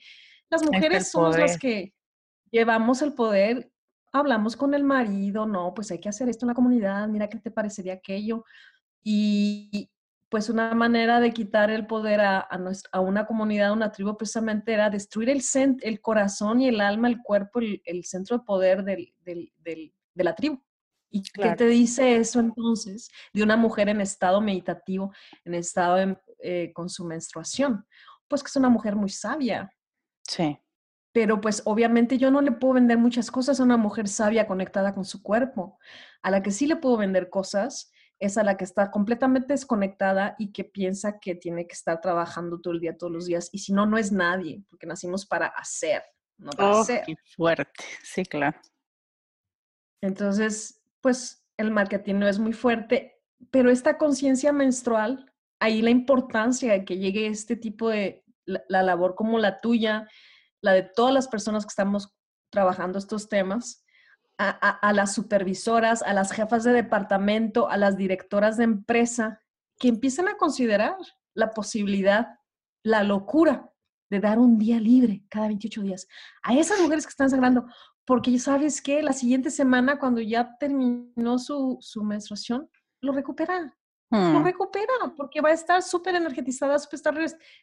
Speaker 2: las mujeres somos las que llevamos el poder, hablamos con el marido, no, pues hay que hacer esto en la comunidad, mira qué te parecería aquello. Y pues una manera de quitar el poder a, a, una comunidad, a una tribu, precisamente era destruir el, el corazón y el alma, el cuerpo, el, centro de poder del, del, de la tribu. ¿Y qué te dice eso entonces de una mujer en estado meditativo, en estado eh, con su menstruación? Pues que es una mujer muy sabia.
Speaker 1: Sí
Speaker 2: pero pues obviamente yo no le puedo vender muchas cosas a una mujer sabia conectada con su cuerpo. A la que sí le puedo vender cosas es a la que está completamente desconectada y que piensa que tiene que estar trabajando todo el día, todos los días. Y si no, no es nadie, porque nacimos para hacer, no para oh, hacer.
Speaker 1: Qué fuerte, sí, claro.
Speaker 2: Entonces, pues el marketing no es muy fuerte, pero esta conciencia menstrual, ahí la importancia de que llegue este tipo de la labor como la tuya, la de todas las personas que estamos trabajando estos temas, a, las supervisoras, a las jefas de departamento, a las directoras de empresa, que empiecen a considerar la posibilidad, la locura de dar un día libre cada 28 días. A esas mujeres que están sangrando, porque sabes que la siguiente semana, cuando ya terminó su, su menstruación, lo recupera. Lo hmm. recupera porque va a estar súper energetizada, a estar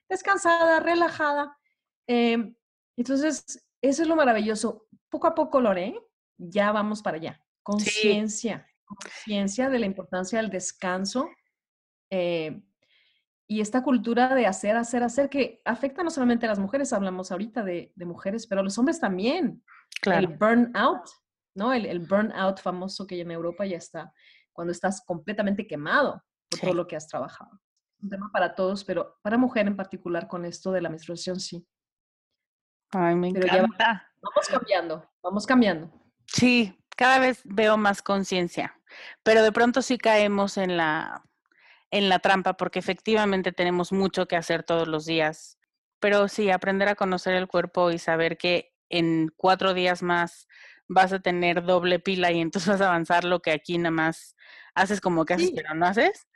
Speaker 2: descansada, relajada. Eh, entonces, eso es lo maravilloso. Poco a poco, Lore, ya vamos para allá. Conciencia, conciencia de la importancia del descanso eh, y esta cultura de hacer, hacer, hacer que afecta no solamente a las mujeres, hablamos ahorita de, mujeres, pero a los hombres también. Claro. El burnout, ¿no? El, el, burnout famoso que en Europa ya está, cuando estás completamente quemado por todo lo que has trabajado. Un tema para todos, pero para mujer en particular con esto de la menstruación, sí.
Speaker 1: Ay, me encanta.
Speaker 2: vamos cambiando, vamos cambiando.
Speaker 1: Sí, cada vez veo más conciencia, pero de pronto sí caemos en la, en la trampa porque efectivamente tenemos mucho que hacer todos los días. Pero sí, aprender a conocer el cuerpo y saber que en cuatro días más vas a tener doble pila y entonces vas a avanzar lo que aquí nada más haces como que haces, pero no haces,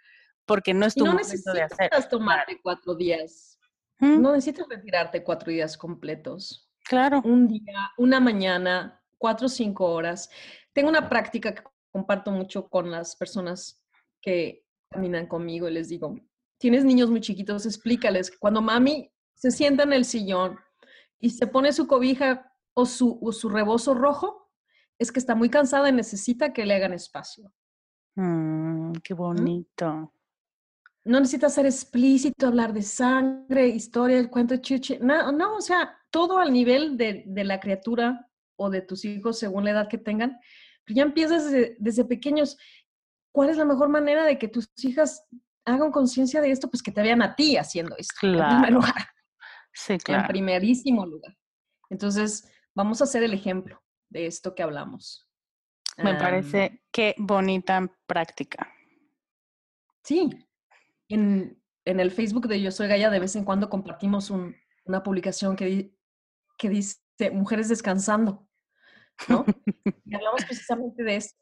Speaker 1: porque no es tu momento de hacer.
Speaker 2: tomarte cuatro días no necesitas retirarte cuatro días completos.
Speaker 1: Claro.
Speaker 2: Un día, una mañana, cuatro o cinco horas. Tengo una práctica que comparto mucho con las personas que caminan conmigo y les digo, tienes niños muy chiquitos, explícales que cuando mami se sienta en el sillón y se pone su cobija o su, su rebozo rojo, es que está muy cansada y necesita que le hagan espacio.
Speaker 1: Mm, qué bonito
Speaker 2: no necesita ser explícito, hablar de sangre, historia, el cuento de chiche. No, no, o sea, todo al nivel de, la criatura o de tus hijos según la edad que tengan. Pero ya empiezas desde, pequeños. ¿Cuál es la mejor manera de que tus hijas hagan conciencia de esto? Pues que te vean a ti haciendo esto.
Speaker 1: Claro. En primer lugar. Sí, claro.
Speaker 2: En primerísimo lugar. Entonces, vamos a hacer el ejemplo de esto que hablamos.
Speaker 1: Me parece que bonita práctica.
Speaker 2: Sí, en, el Facebook de Yo Soy Gaya de vez en cuando compartimos una publicación que, que dice Mujeres descansando, ¿no? y hablamos precisamente de eso.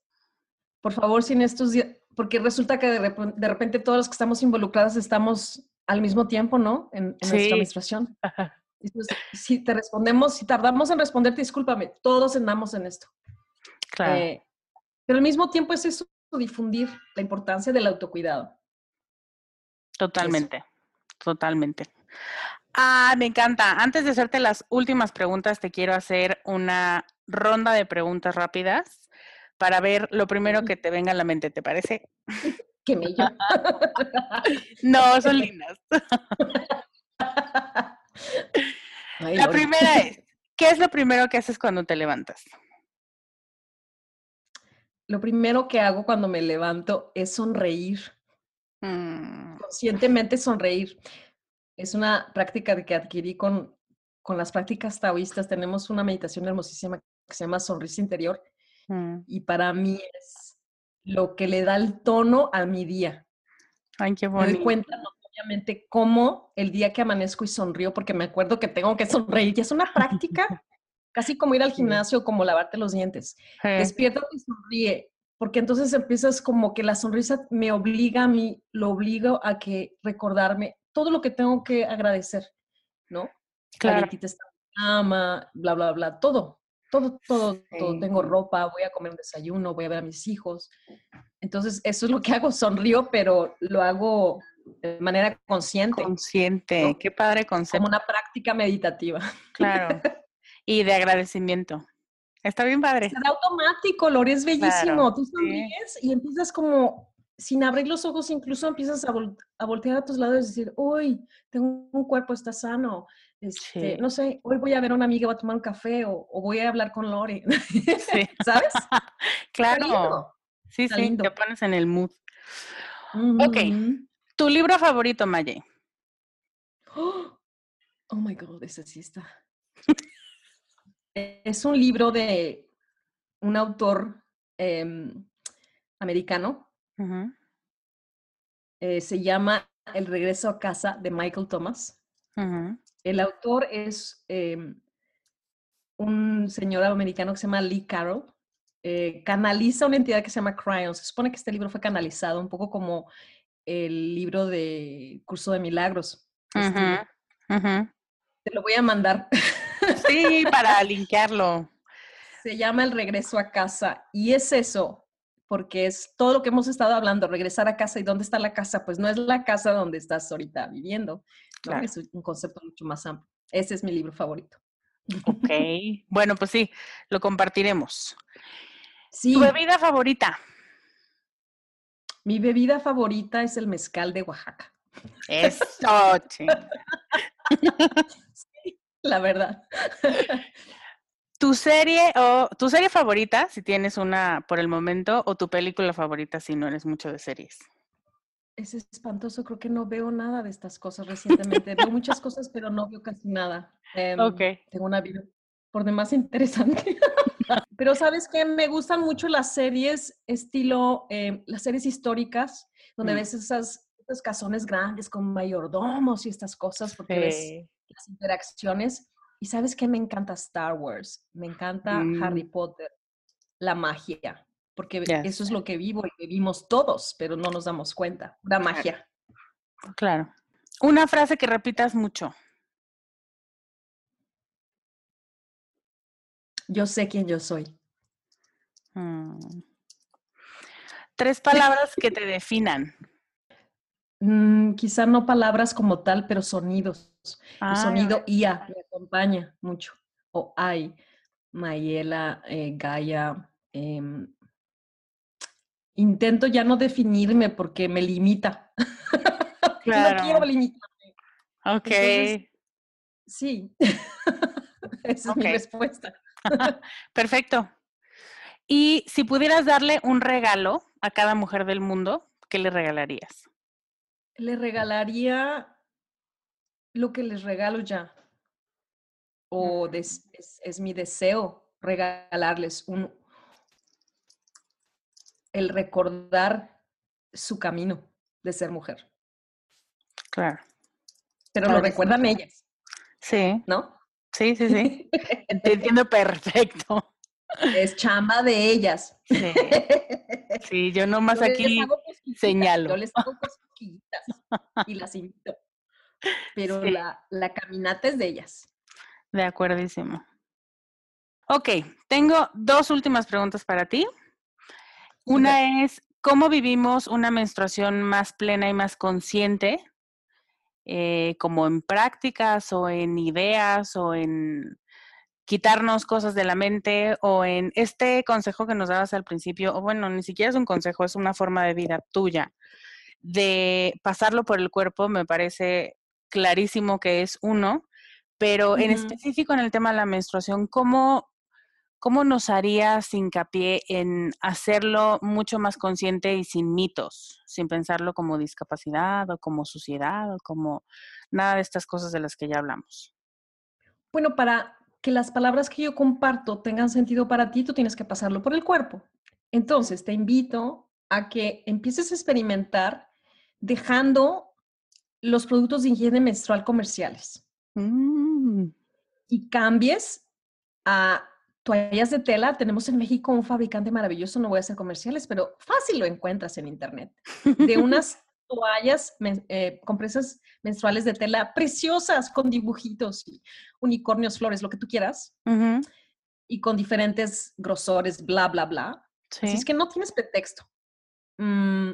Speaker 2: Por favor, sin estos días, porque resulta que de, repente todos los que estamos involucrados estamos al mismo tiempo, ¿no? En, nuestra menstruación. si te respondemos, si tardamos en responderte, discúlpame, todos andamos en esto. Claro. Eh, pero al mismo tiempo es eso, difundir la importancia del autocuidado.
Speaker 1: Totalmente, totalmente. Ah, me encanta. Antes de hacerte las últimas preguntas, te quiero hacer una ronda de preguntas rápidas para ver lo primero que te venga a la mente, ¿te parece?
Speaker 2: Qué mello.
Speaker 1: no, son lindas. la primera es, ¿qué es lo primero que haces cuando te levantas?
Speaker 2: Lo primero que hago cuando me levanto es sonreír. Mm. Conscientemente sonreír. Es una práctica que adquirí con, con las prácticas taoístas. Tenemos una meditación hermosísima que se llama Sonrisa Interior. Mm. Y para mí es lo que le da el tono a mi día.
Speaker 1: Ay, qué bonito.
Speaker 2: Me doy cuenta, obviamente, cómo el día que amanezco y sonrío, porque me acuerdo que tengo que sonreír. Y es una práctica, casi como ir al gimnasio, como lavarte los dientes. Despierta y sonríe, porque entonces empiezas como que la sonrisa me obliga a mí, lo obligo a que recordarme todo lo que tengo que agradecer, ¿no? Claro. está ama, bla, bla, bla, todo, todo, todo, todo. Tengo ropa, voy a comer un desayuno, voy a ver a mis hijos. Entonces, eso es lo que hago, sonrío, pero lo hago de manera consciente.
Speaker 1: Consciente, qué padre concepto.
Speaker 2: Como una práctica meditativa.
Speaker 1: Claro. Y de agradecimiento. Está bien padre.
Speaker 2: Es automático, Lore, es bellísimo. Tú sonríes y empiezas como, sin abrir los ojos, incluso empiezas a, a, voltear a tus lados y decir, uy, tengo un cuerpo, está sano. Este, No sé, hoy voy a ver a una amiga, voy a tomar un café o, voy a hablar con Lore. ¿Sabes?
Speaker 1: claro. Sí, sí, te pones en el mood. Ok. ¿Tu libro favorito, Maye?
Speaker 2: Oh, my God, ese sí está. es un libro de un autor em, americano. Eh, se llama El regreso a casa de Michael Thomas. El autor es em, un señor americano que se llama Lee Carroll. Eh, canaliza una entidad que se llama Cryon. Se supone que este libro fue canalizado un poco como el libro de Curso de Milagros. Te lo voy a mandar.
Speaker 1: Sí, para linkearlo.
Speaker 2: Se llama El regreso a casa y es eso, porque es todo lo que hemos estado hablando, regresar a casa. ¿Y dónde está la casa? Pues no es la casa donde estás ahorita viviendo. Es un concepto mucho más amplio. Ese es mi libro favorito.
Speaker 1: Ok, bueno, pues sí, lo compartiremos. Sí. ¿Tu bebida favorita?
Speaker 2: Mi bebida favorita es el mezcal de Oaxaca.
Speaker 1: Eso,
Speaker 2: sí, la verdad.
Speaker 1: ¿Tu serie o tu serie favorita, si tienes una por el momento, o tu película favorita si no eres mucho de series?
Speaker 2: Es espantoso, creo que no veo nada de estas cosas recientemente. veo muchas cosas, pero no veo casi nada.
Speaker 1: Em, ok.
Speaker 2: Tengo una vida por demás interesante. pero sabes que me gustan mucho las series estilo, em, las series históricas, donde mm. ves esas, esos casones grandes con mayordomos y estas cosas, porque ves las interacciones. Y sabes que me encanta Star Wars, me encanta Harry mm. Potter, la magia porque eso es lo que vivo y vivimos todos, pero no nos damos cuenta. La magia.
Speaker 1: Claro. Una frase que repitas mucho.
Speaker 2: Yo sé quién yo soy.
Speaker 1: Mm. Tres palabras que te definan.
Speaker 2: Mm, quizá no palabras como tal, pero sonidos. El sonido IA me acompaña mucho. O ay, Mayela, eh, Gaia, em, intento ya no definirme porque me limita. Claro. no quiero limitarme.
Speaker 1: Ok.
Speaker 2: sí, esa es mi respuesta.
Speaker 1: Perfecto. Y si pudieras darle un regalo a cada mujer del mundo, ¿qué le regalarías?
Speaker 2: Le regalaría lo que les regalo ya. O es, es mi deseo regalarles un, el recordar su camino de ser mujer.
Speaker 1: Claro.
Speaker 2: Pero lo recuerdan ellas.
Speaker 1: Sí.
Speaker 2: ¿No?
Speaker 1: Sí, sí, sí. Te entiendo perfecto.
Speaker 2: Es chamba de ellas.
Speaker 1: Sí, sí yo nomás aquí señalo.
Speaker 2: Yo les hago cosquillitas y las invito. Pero la, la caminata es de ellas.
Speaker 1: De acuerdísimo. Ok, tengo dos últimas preguntas para ti. Una es, ¿cómo vivimos una menstruación más plena y más consciente? Eh, como en prácticas o en ideas o en quitarnos cosas de la mente o en este consejo que nos dabas al principio, o bueno, ni siquiera es un consejo, es una forma de vida tuya, de pasarlo por el cuerpo, me parece clarísimo que es uno, pero en específico en el tema de la menstruación, ¿cómo, ¿cómo nos harías hincapié en hacerlo mucho más consciente y sin mitos, sin pensarlo como discapacidad o como suciedad o como nada de estas cosas de las que ya hablamos?
Speaker 2: Bueno, para que las palabras que yo comparto tengan sentido para ti, tú tienes que pasarlo por el cuerpo. Entonces, te invito a que empieces a experimentar dejando los productos de higiene menstrual comerciales mm. y cambies a toallas de tela. Tenemos en México un fabricante maravilloso, no voy a hacer comerciales, pero fácil lo encuentras en internet, de unas toallas, eh, compresas menstruales de tela preciosas con dibujitos y unicornios, flores, lo que tú quieras, y con diferentes grosores, bla, bla, bla. Así es que no tienes pretexto. Mm,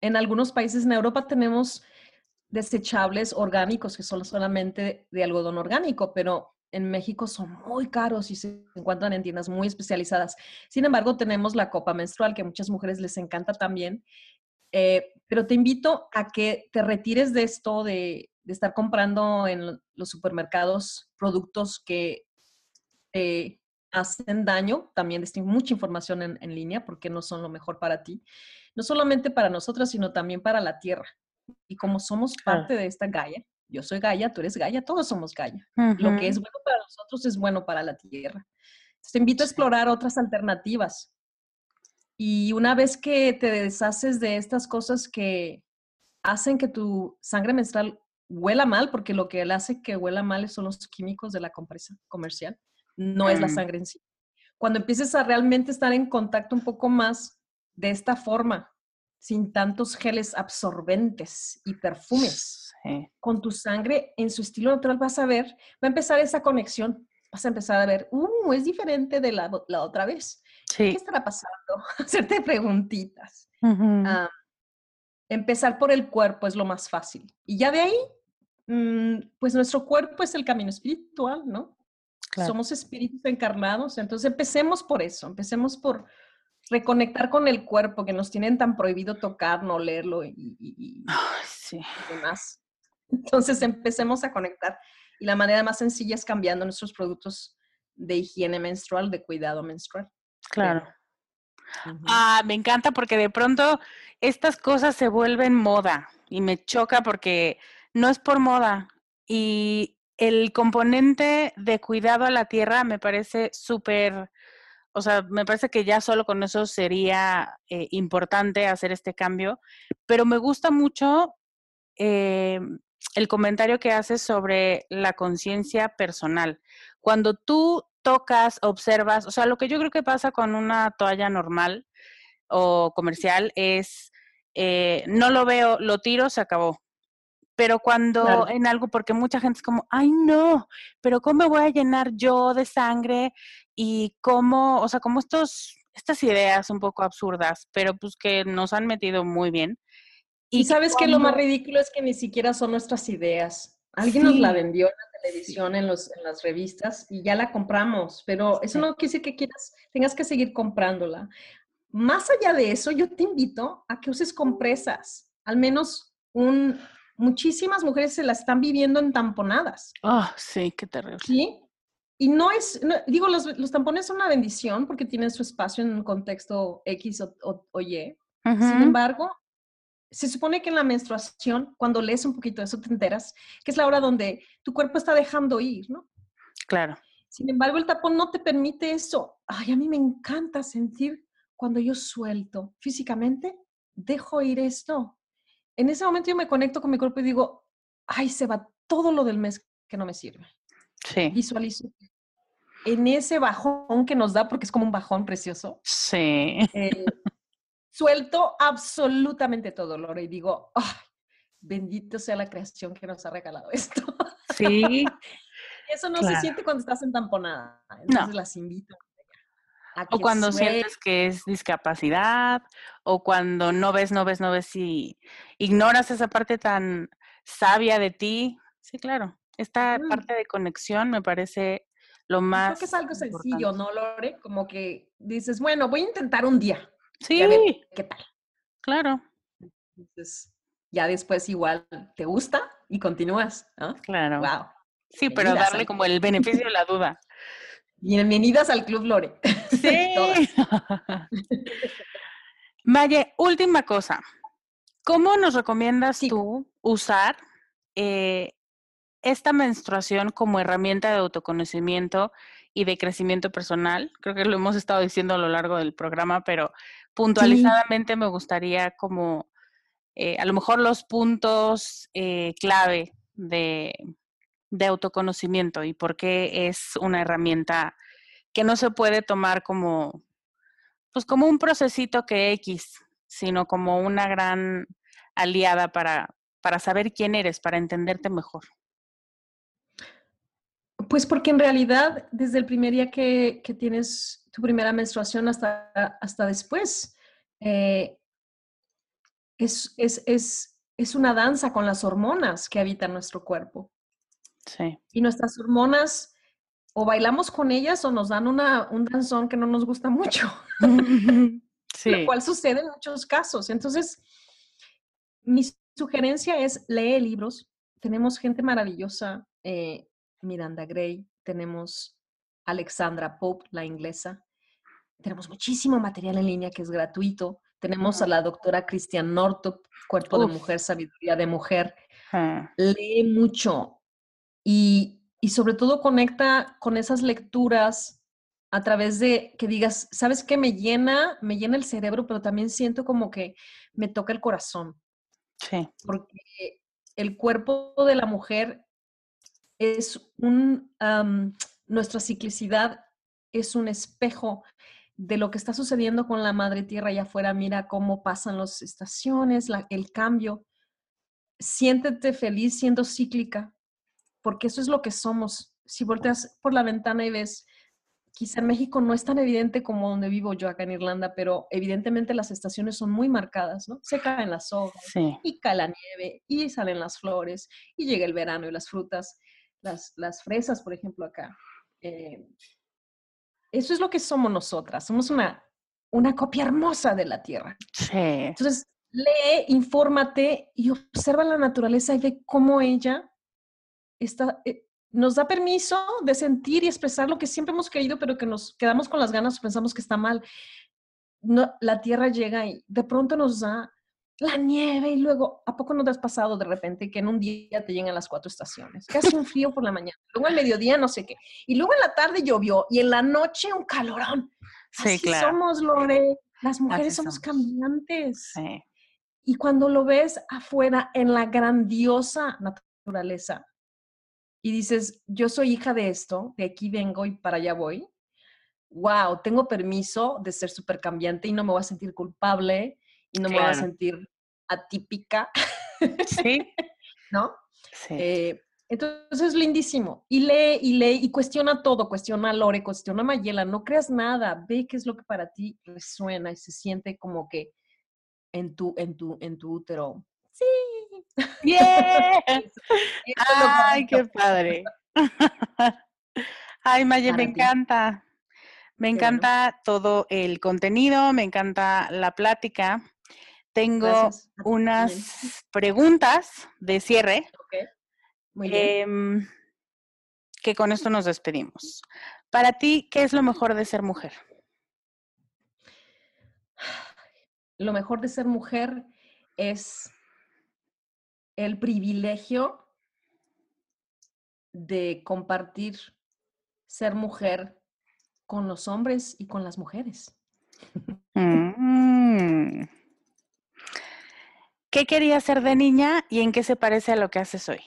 Speaker 2: en algunos países en Europa tenemos desechables orgánicos que son solamente de algodón orgánico, pero en México son muy caros y se encuentran en tiendas muy especializadas. Sin embargo, tenemos la copa menstrual que a muchas mujeres les encanta también eh, pero te invito a que te retires de esto de, estar comprando en los supermercados productos que te hacen daño. También tengo mucha información en, línea porque no son lo mejor para ti. No solamente para nosotras, sino también para la tierra. Y como somos parte de esta Gaia, yo soy Gaia, tú eres Gaia, todos somos Gaia. Lo que es bueno para nosotros es bueno para la tierra. te invito a explorar otras alternativas. Y una vez que te deshaces de estas cosas que hacen que tu sangre menstrual huela mal, porque lo que le hace que huela mal son los químicos de la compresa comercial, no es la mm. sangre en sí. Cuando empieces a realmente estar en contacto un poco más de esta forma, sin tantos geles absorbentes y perfumes, con tu sangre en su estilo natural, vas a ver, va a empezar esa conexión, vas a empezar a ver, uh, es diferente de la, la otra vez. ¿Qué estará pasando? Hacerte preguntitas. Ah, empezar por el cuerpo es lo más fácil. Y ya de ahí, mm, pues nuestro cuerpo es el camino espiritual, ¿no? Somos espíritus encarnados, entonces empecemos por eso, empecemos por reconectar con el cuerpo que nos tienen tan prohibido tocar, no leerlo y, y, demás. Entonces empecemos a conectar. Y la manera más sencilla es cambiando nuestros productos de higiene menstrual, de cuidado menstrual.
Speaker 1: Claro. Ah, me encanta porque de pronto estas cosas se vuelven moda y me choca porque no es por moda y el componente de cuidado a la tierra me parece súper, o sea, me parece que ya solo con eso sería eh, importante hacer este cambio, pero me gusta mucho eh, el comentario que haces sobre la conciencia personal. Cuando tú tocas, observas, o sea, lo que yo creo que pasa con una toalla normal o comercial es, eh, no lo veo, lo tiro, se acabó. Pero cuando en algo, porque mucha gente es como, ay no, pero ¿cómo me voy a llenar yo de sangre? Y cómo, o sea, como estos, estas ideas un poco absurdas, pero pues que nos han metido muy bien.
Speaker 2: Y, sabes que lo más ridículo es que ni siquiera son nuestras ideas. Alguien nos la vendió en la televisión, en, los, en las revistas, y ya la compramos, pero eso no quiere decir que quieras, tengas que seguir comprándola. Más allá de eso, yo te invito a que uses compresas. Al menos un, muchísimas mujeres se la están viviendo en tamponadas.
Speaker 1: Ah, sí, qué terrible.
Speaker 2: Sí. Y no es, digo, los, los, tampones son una bendición porque tienen su espacio en un contexto X o, Y. Sin embargo, se supone que en la menstruación, cuando lees un poquito de eso, te enteras que es la hora donde tu cuerpo está dejando ir, ¿no?
Speaker 1: Claro.
Speaker 2: Sin embargo, el tapón no te permite eso. Ay, a mí me encanta sentir cuando yo suelto físicamente, dejo ir esto. En ese momento yo me conecto con mi cuerpo y digo, ay, se va todo lo del mes que no me sirve.
Speaker 1: Sí.
Speaker 2: Visualizo. en ese bajón que nos da, porque es como un bajón precioso.
Speaker 1: Sí.
Speaker 2: Eh, suelto absolutamente todo, Lore, y digo, ¡ay! bendito sea la creación que nos ha regalado esto.
Speaker 1: Sí.
Speaker 2: Eso no se siente cuando estás entamponada. Entonces las invito.
Speaker 1: A o cuando sientes que es discapacidad, o cuando no ves, no ves, no ves y ignoras esa parte tan sabia de ti. Sí, claro. Esta parte de conexión me parece lo más.
Speaker 2: Creo que es algo sencillo, ¿no, Lore? Como que dices, bueno, voy a intentar un día.
Speaker 1: Sí.
Speaker 2: qué tal.
Speaker 1: Claro.
Speaker 2: Entonces, ya después igual te gusta y continúas, ¿no?
Speaker 1: Claro.
Speaker 2: Wow.
Speaker 1: Sí, pero darle como el beneficio de la duda.
Speaker 2: Bienvenidas al Club Lore.
Speaker 1: Sí. Maye, última cosa. ¿Cómo nos recomiendas tú usar eh, esta menstruación como herramienta de autoconocimiento y de crecimiento personal? Creo que lo hemos estado diciendo a lo largo del programa, pero puntualizadamente me gustaría como eh, a lo mejor los puntos eh, clave de, de autoconocimiento y por qué es una herramienta que no se puede tomar como, pues como un procesito que X, sino como una gran aliada para, para saber quién eres, para entenderte mejor.
Speaker 2: Pues porque en realidad desde el primer día que, que tienes tu primera menstruación hasta, hasta después, eh, es, es, es, es una danza con las hormonas que habitan nuestro cuerpo. Y nuestras hormonas o bailamos con ellas o nos dan una, un danzón que no nos gusta mucho. sí. Lo cual sucede en muchos casos. Entonces, mi sugerencia es lee libros. Tenemos gente maravillosa, eh, Miranda Gray, tenemos Alexandra Pope, la inglesa. Tenemos muchísimo material en línea que es gratuito. Tenemos a la doctora Christian Nortop, Cuerpo de Mujer, Sabiduría de Mujer. Lee mucho, y, sobre todo conecta con esas lecturas a través de que digas, ¿sabes qué? Me llena, me llena el cerebro, pero también siento como que me toca el corazón.
Speaker 1: Sí.
Speaker 2: Porque el cuerpo de la mujer es un, nuestra ciclicidad es un espejo de lo que está sucediendo con la madre tierra allá afuera. Mira cómo pasan las estaciones, el cambio. Siéntete feliz siendo cíclica, porque eso es lo que somos. Si volteas por la ventana y ves, quizá en México no es tan evidente como donde vivo yo acá en Irlanda, pero evidentemente las estaciones son muy marcadas, ¿no? Se caen las hojas y cae la nieve y salen las flores y llega el verano y las frutas, las, las fresas, por ejemplo, acá. Eh, eso es lo que somos nosotras, somos una, una copia hermosa de la tierra.
Speaker 1: Sí.
Speaker 2: Entonces, lee, infórmate y observa la naturaleza y ve cómo ella eh, nos da permiso de sentir y expresar lo que siempre hemos querido, pero que nos quedamos con las ganas o pensamos que está mal. No, la tierra llega y de pronto nos da la nieve y luego, ¿a poco no te has pasado de repente que en un día te llegan las cuatro estaciones? Que hace un frío por la mañana, luego al mediodía no sé qué, y luego en la tarde llovió y en la noche un calorón. Sí, Así somos, Lore. Las mujeres somos, cambiantes. Y cuando lo ves afuera en la grandiosa naturaleza, y dices, yo soy hija de esto, de aquí vengo y para allá voy, wow, tengo permiso de ser súper cambiante y no me voy a sentir culpable y no me voy a sentir atípica.
Speaker 1: Sí.
Speaker 2: ¿No?
Speaker 1: Sí.
Speaker 2: Eh, entonces es lindísimo. Y lee y lee y cuestiona todo, cuestiona a Lore, cuestiona a Mayela, no creas nada, ve qué es lo que para ti resuena y se siente como que en tu, en tu, en tu útero. Sí,
Speaker 1: ¡Bien! ¡Ay, qué padre! Ay, Maye, me encanta. Me encanta todo el contenido, me encanta la plática. Tengo unas preguntas de cierre.
Speaker 2: Muy bien.
Speaker 1: Em, que con esto nos despedimos. Para ti, ¿qué es lo mejor de ser mujer?
Speaker 2: Lo mejor de ser mujer es el privilegio de compartir ser mujer con los hombres y con las mujeres.
Speaker 1: Mm. ¿Qué quería ser de niña y en qué se parece a lo que haces hoy?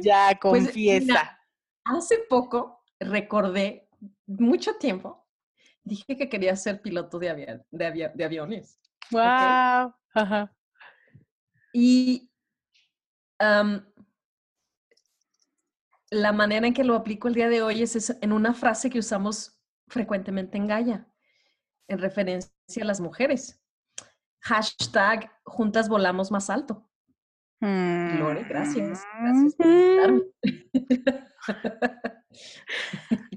Speaker 1: ya
Speaker 2: Pues,
Speaker 1: confiesa.
Speaker 2: mira, hace poco recordé, mucho tiempo, dije que quería ser piloto de, avia- de, aviones.
Speaker 1: wow. Ajá.
Speaker 2: Y la manera en que lo aplico el día de hoy es, es en una frase que usamos frecuentemente en Gaia, en referencia a las mujeres. Hashtag juntas volamos más alto. Lore, gracias. Gracias por invitarme.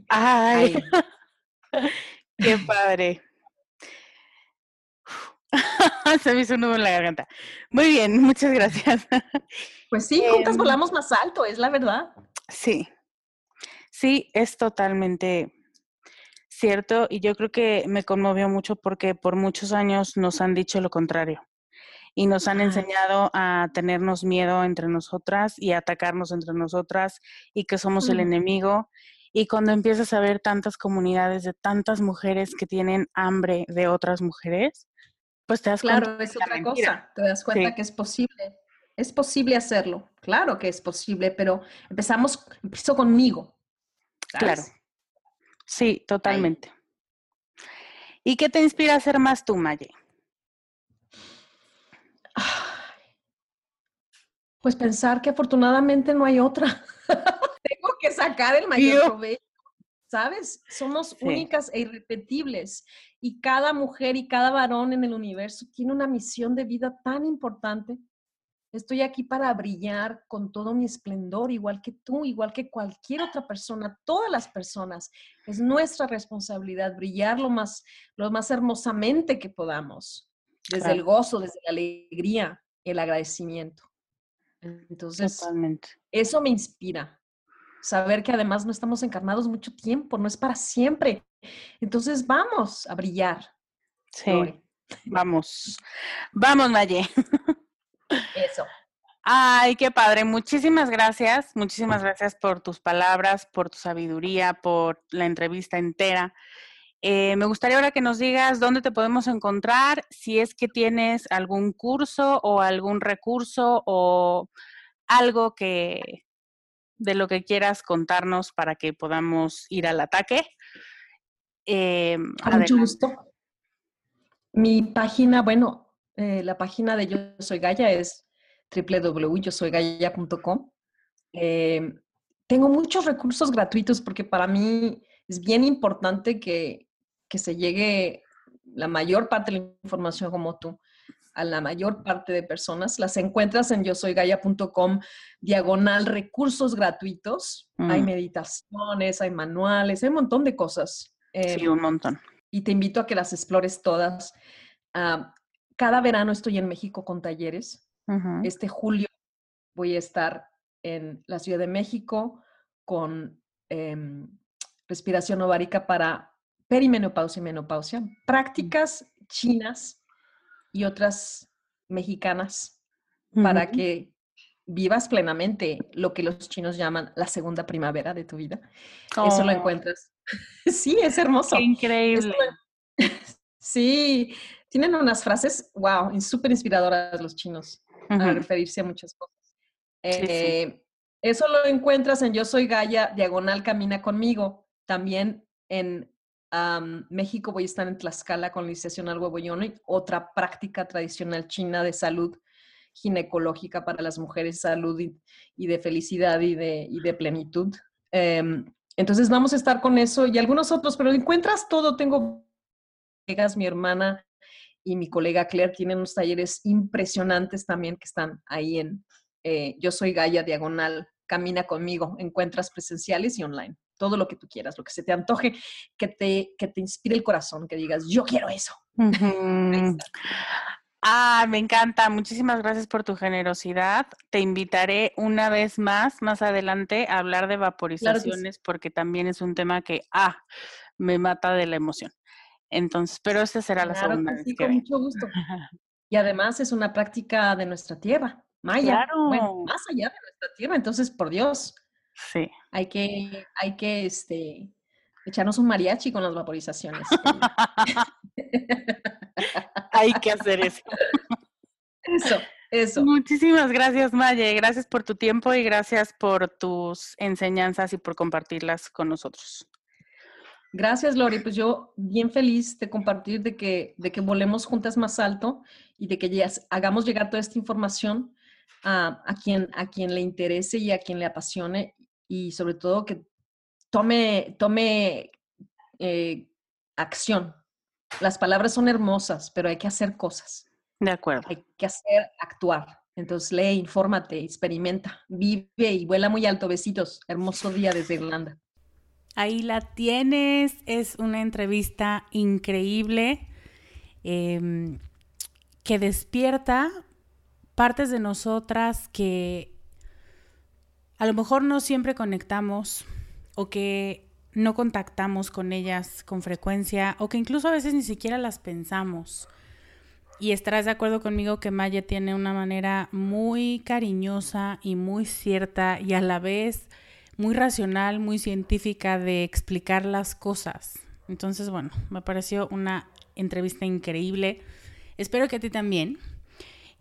Speaker 1: Ay, qué padre. Se me hizo un nudo en la garganta. Muy bien, muchas gracias.
Speaker 2: Pues sí, juntas
Speaker 1: Em,
Speaker 2: volamos más alto, es la verdad.
Speaker 1: Sí, sí, es totalmente cierto y yo creo que me conmovió mucho porque por muchos años nos han dicho lo contrario y nos han enseñado a tenernos miedo entre nosotras y a atacarnos entre nosotras y que somos el
Speaker 2: Mm.
Speaker 1: enemigo. Y cuando empiezas a ver tantas comunidades de tantas mujeres que tienen hambre de otras mujeres, pues te das
Speaker 2: Claro,
Speaker 1: cuenta
Speaker 2: es
Speaker 1: de la
Speaker 2: otra
Speaker 1: mentira.
Speaker 2: cosa. Te das cuenta
Speaker 1: Sí.
Speaker 2: que es posible. Es posible hacerlo. Claro que es posible, pero empezamos, empezó conmigo.
Speaker 1: Claro. Sí, totalmente. ¿Y qué te inspira a ser más tú, Maye?
Speaker 2: Ay, Pues pensar que afortunadamente no hay otra. Tengo que sacar el mayor
Speaker 1: Yo-
Speaker 2: provecho. ¿Sabes? Somos
Speaker 1: Sí.
Speaker 2: únicas e irrepetibles. Y cada mujer y cada varón en el universo tiene una misión de vida tan importante. Estoy aquí para brillar con todo mi esplendor, igual que tú, igual que cualquier otra persona, todas las personas. Es nuestra responsabilidad brillar lo más, lo más hermosamente que podamos, desde el gozo, desde la alegría, el agradecimiento. Entonces,
Speaker 1: Totalmente.
Speaker 2: eso me inspira. Saber que además no estamos encarnados mucho tiempo, no es para siempre. Entonces, vamos a brillar.
Speaker 1: Sí,
Speaker 2: Lore.
Speaker 1: vamos. Vamos, Maye.
Speaker 2: Eso.
Speaker 1: Ay, qué padre. Muchísimas gracias. Muchísimas gracias por tus palabras, por tu sabiduría, por la entrevista entera. Eh, me gustaría ahora que nos digas dónde te podemos encontrar, si es que tienes algún curso o algún recurso o algo que de lo que quieras contarnos para que podamos ir al ataque. Eh,
Speaker 2: Con mucho gusto. Mi página, bueno, eh, la página de Yo Soy Gaia es www.yosoygaya.com. Eh, tengo muchos recursos gratuitos porque para mí es bien importante que, que se llegue la mayor parte de la información como tú a la mayor parte de personas. Las encuentras en yo soy diagonal recursos gratuitos. Hay
Speaker 1: Mm.
Speaker 2: meditaciones, hay manuales, hay un montón de cosas.
Speaker 1: Sí,
Speaker 2: Em,
Speaker 1: un montón.
Speaker 2: y te invito a que las explores todas. Ah, cada verano estoy en México con talleres. Este julio voy a estar en la Ciudad de México con em, respiración ovárica para perimenopausia y menopausia, prácticas chinas y otras mexicanas para que vivas plenamente lo que los chinos llaman la segunda primavera de tu vida. Eso lo
Speaker 1: Oh,
Speaker 2: encuentras. Sí, es hermoso.
Speaker 1: Qué increíble.
Speaker 2: Sí, tienen unas frases, wow, súper inspiradoras los chinos a
Speaker 1: Ujú.
Speaker 2: referirse a muchas cosas.
Speaker 1: Sí, sí.
Speaker 2: Eh, Eso lo encuentras en Yo Soy Gaia, diagonal Camina conmigo. También en México voy a estar en Tlaxcala con la iniciación al huevo yono, otra práctica tradicional china de salud ginecológica para las mujeres, salud y, y de felicidad y de, y de plenitud. Em, entonces vamos a estar con eso y algunos otros, pero encuentras todo. Tengo mi hermana y mi colega Claire tienen unos talleres impresionantes también que están ahí en eh, Yo Soy Gaia Diagonal, Camina conmigo, encuentras presenciales y online. Todo lo que tú quieras, lo que se te antoje, que te, que te inspire el corazón, que digas, yo quiero eso.
Speaker 1: Ah, me encanta. Muchísimas gracias por tu generosidad. Te invitaré una vez más, más adelante, a hablar de vaporizaciones porque también es un tema que, ah, me mata de la emoción. Entonces, pero esta será la
Speaker 2: Claro
Speaker 1: segunda
Speaker 2: que
Speaker 1: vez
Speaker 2: sí,
Speaker 1: que
Speaker 2: con mucho gusto. Y además es una práctica de nuestra tierra, maya. Bueno,
Speaker 1: Claro.
Speaker 2: más allá de nuestra tierra. Entonces, por Dios,
Speaker 1: Sí.
Speaker 2: hay que, hay que este, echarnos un mariachi con las vaporizaciones.
Speaker 1: Hay que hacer eso.
Speaker 2: Eso. Eso.
Speaker 3: Muchísimas gracias, Maye. Gracias por tu tiempo y gracias por tus enseñanzas y por compartirlas con nosotros.
Speaker 2: Gracias, Lori. Pues yo bien feliz de compartir de que, de que volemos juntas más alto y de que ya hagamos llegar toda esta información a, a, quien, a quien le interese y a quien le apasione y sobre todo que tome, tome eh, acción. Las palabras son hermosas, pero hay que hacer cosas.
Speaker 3: De acuerdo.
Speaker 2: Hay que hacer, actuar. Entonces lee, infórmate, experimenta, vive y vuela muy alto. Besitos. Hermoso día desde Irlanda.
Speaker 1: Ahí la tienes. Es una entrevista increíble em, que despierta partes de nosotras que a lo mejor no siempre conectamos o que no contactamos con ellas con frecuencia o que incluso a veces ni siquiera las pensamos. Y estarás de acuerdo conmigo que Maya tiene una manera muy cariñosa y muy cierta y a la vez muy racional, muy científica de explicar las cosas. Entonces, bueno, me pareció una entrevista increíble. Espero que a ti también.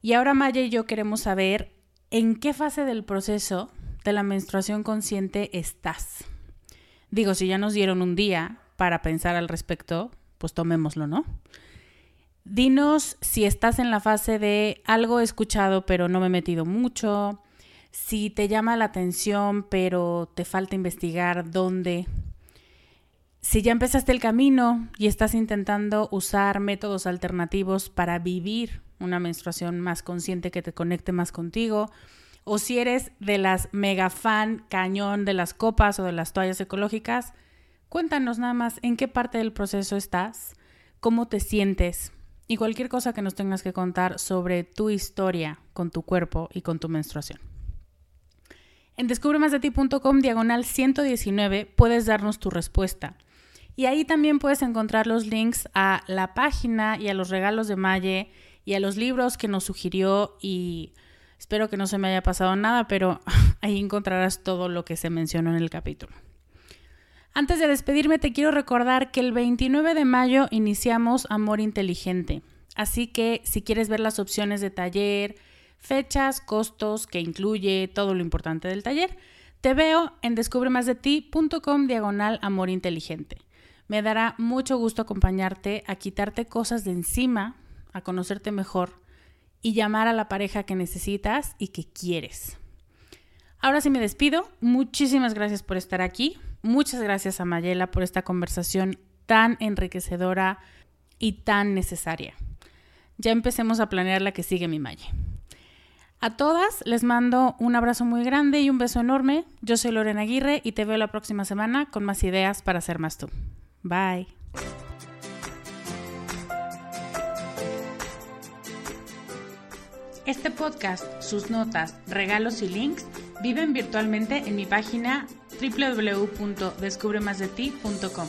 Speaker 1: Y ahora Maya y yo queremos saber en qué fase del proceso de la menstruación consciente estás. Digo, si ya nos dieron un día para pensar al respecto, pues tomémoslo, ¿no? Dinos si estás en la fase de algo he escuchado pero no me he metido mucho, si te llama la atención pero te falta investigar dónde, si ya empezaste el camino y estás intentando usar métodos alternativos para vivir una menstruación más consciente que te conecte más contigo, o si eres de las mega fan cañón de las copas o de las toallas ecológicas, cuéntanos nada más en qué parte del proceso estás, cómo te sientes y cualquier cosa que nos tengas que contar sobre tu historia con tu cuerpo y con tu menstruación. En descubremasdeti.com diagonal 119 puedes darnos tu respuesta. Y ahí también puedes encontrar los links a la página y a los regalos de Maye y a los libros que nos sugirió y Espero que no se me haya pasado nada, pero ahí encontrarás todo lo que se mencionó en el capítulo. Antes de despedirme, te quiero recordar que el 29 de mayo iniciamos Amor Inteligente. Así que si quieres ver las opciones de taller, fechas, costos, que incluye todo lo importante del taller, te veo en descubremasdeti.com diagonal Amor Inteligente. Me dará mucho gusto acompañarte a quitarte cosas de encima, a conocerte mejor y llamar a la pareja que necesitas y que quieres. Ahora sí me despido. Muchísimas gracias por estar aquí. Muchas gracias a Mayela por esta conversación tan enriquecedora y tan necesaria. Ya empecemos a planear la que sigue mi Maye. A todas les mando un abrazo muy grande y un beso enorme. Yo soy Lorena Aguirre y te veo la próxima semana con más ideas para ser más tú. Bye. Este podcast, sus notas, regalos y links viven virtualmente en mi página www.descubremasdeti.com.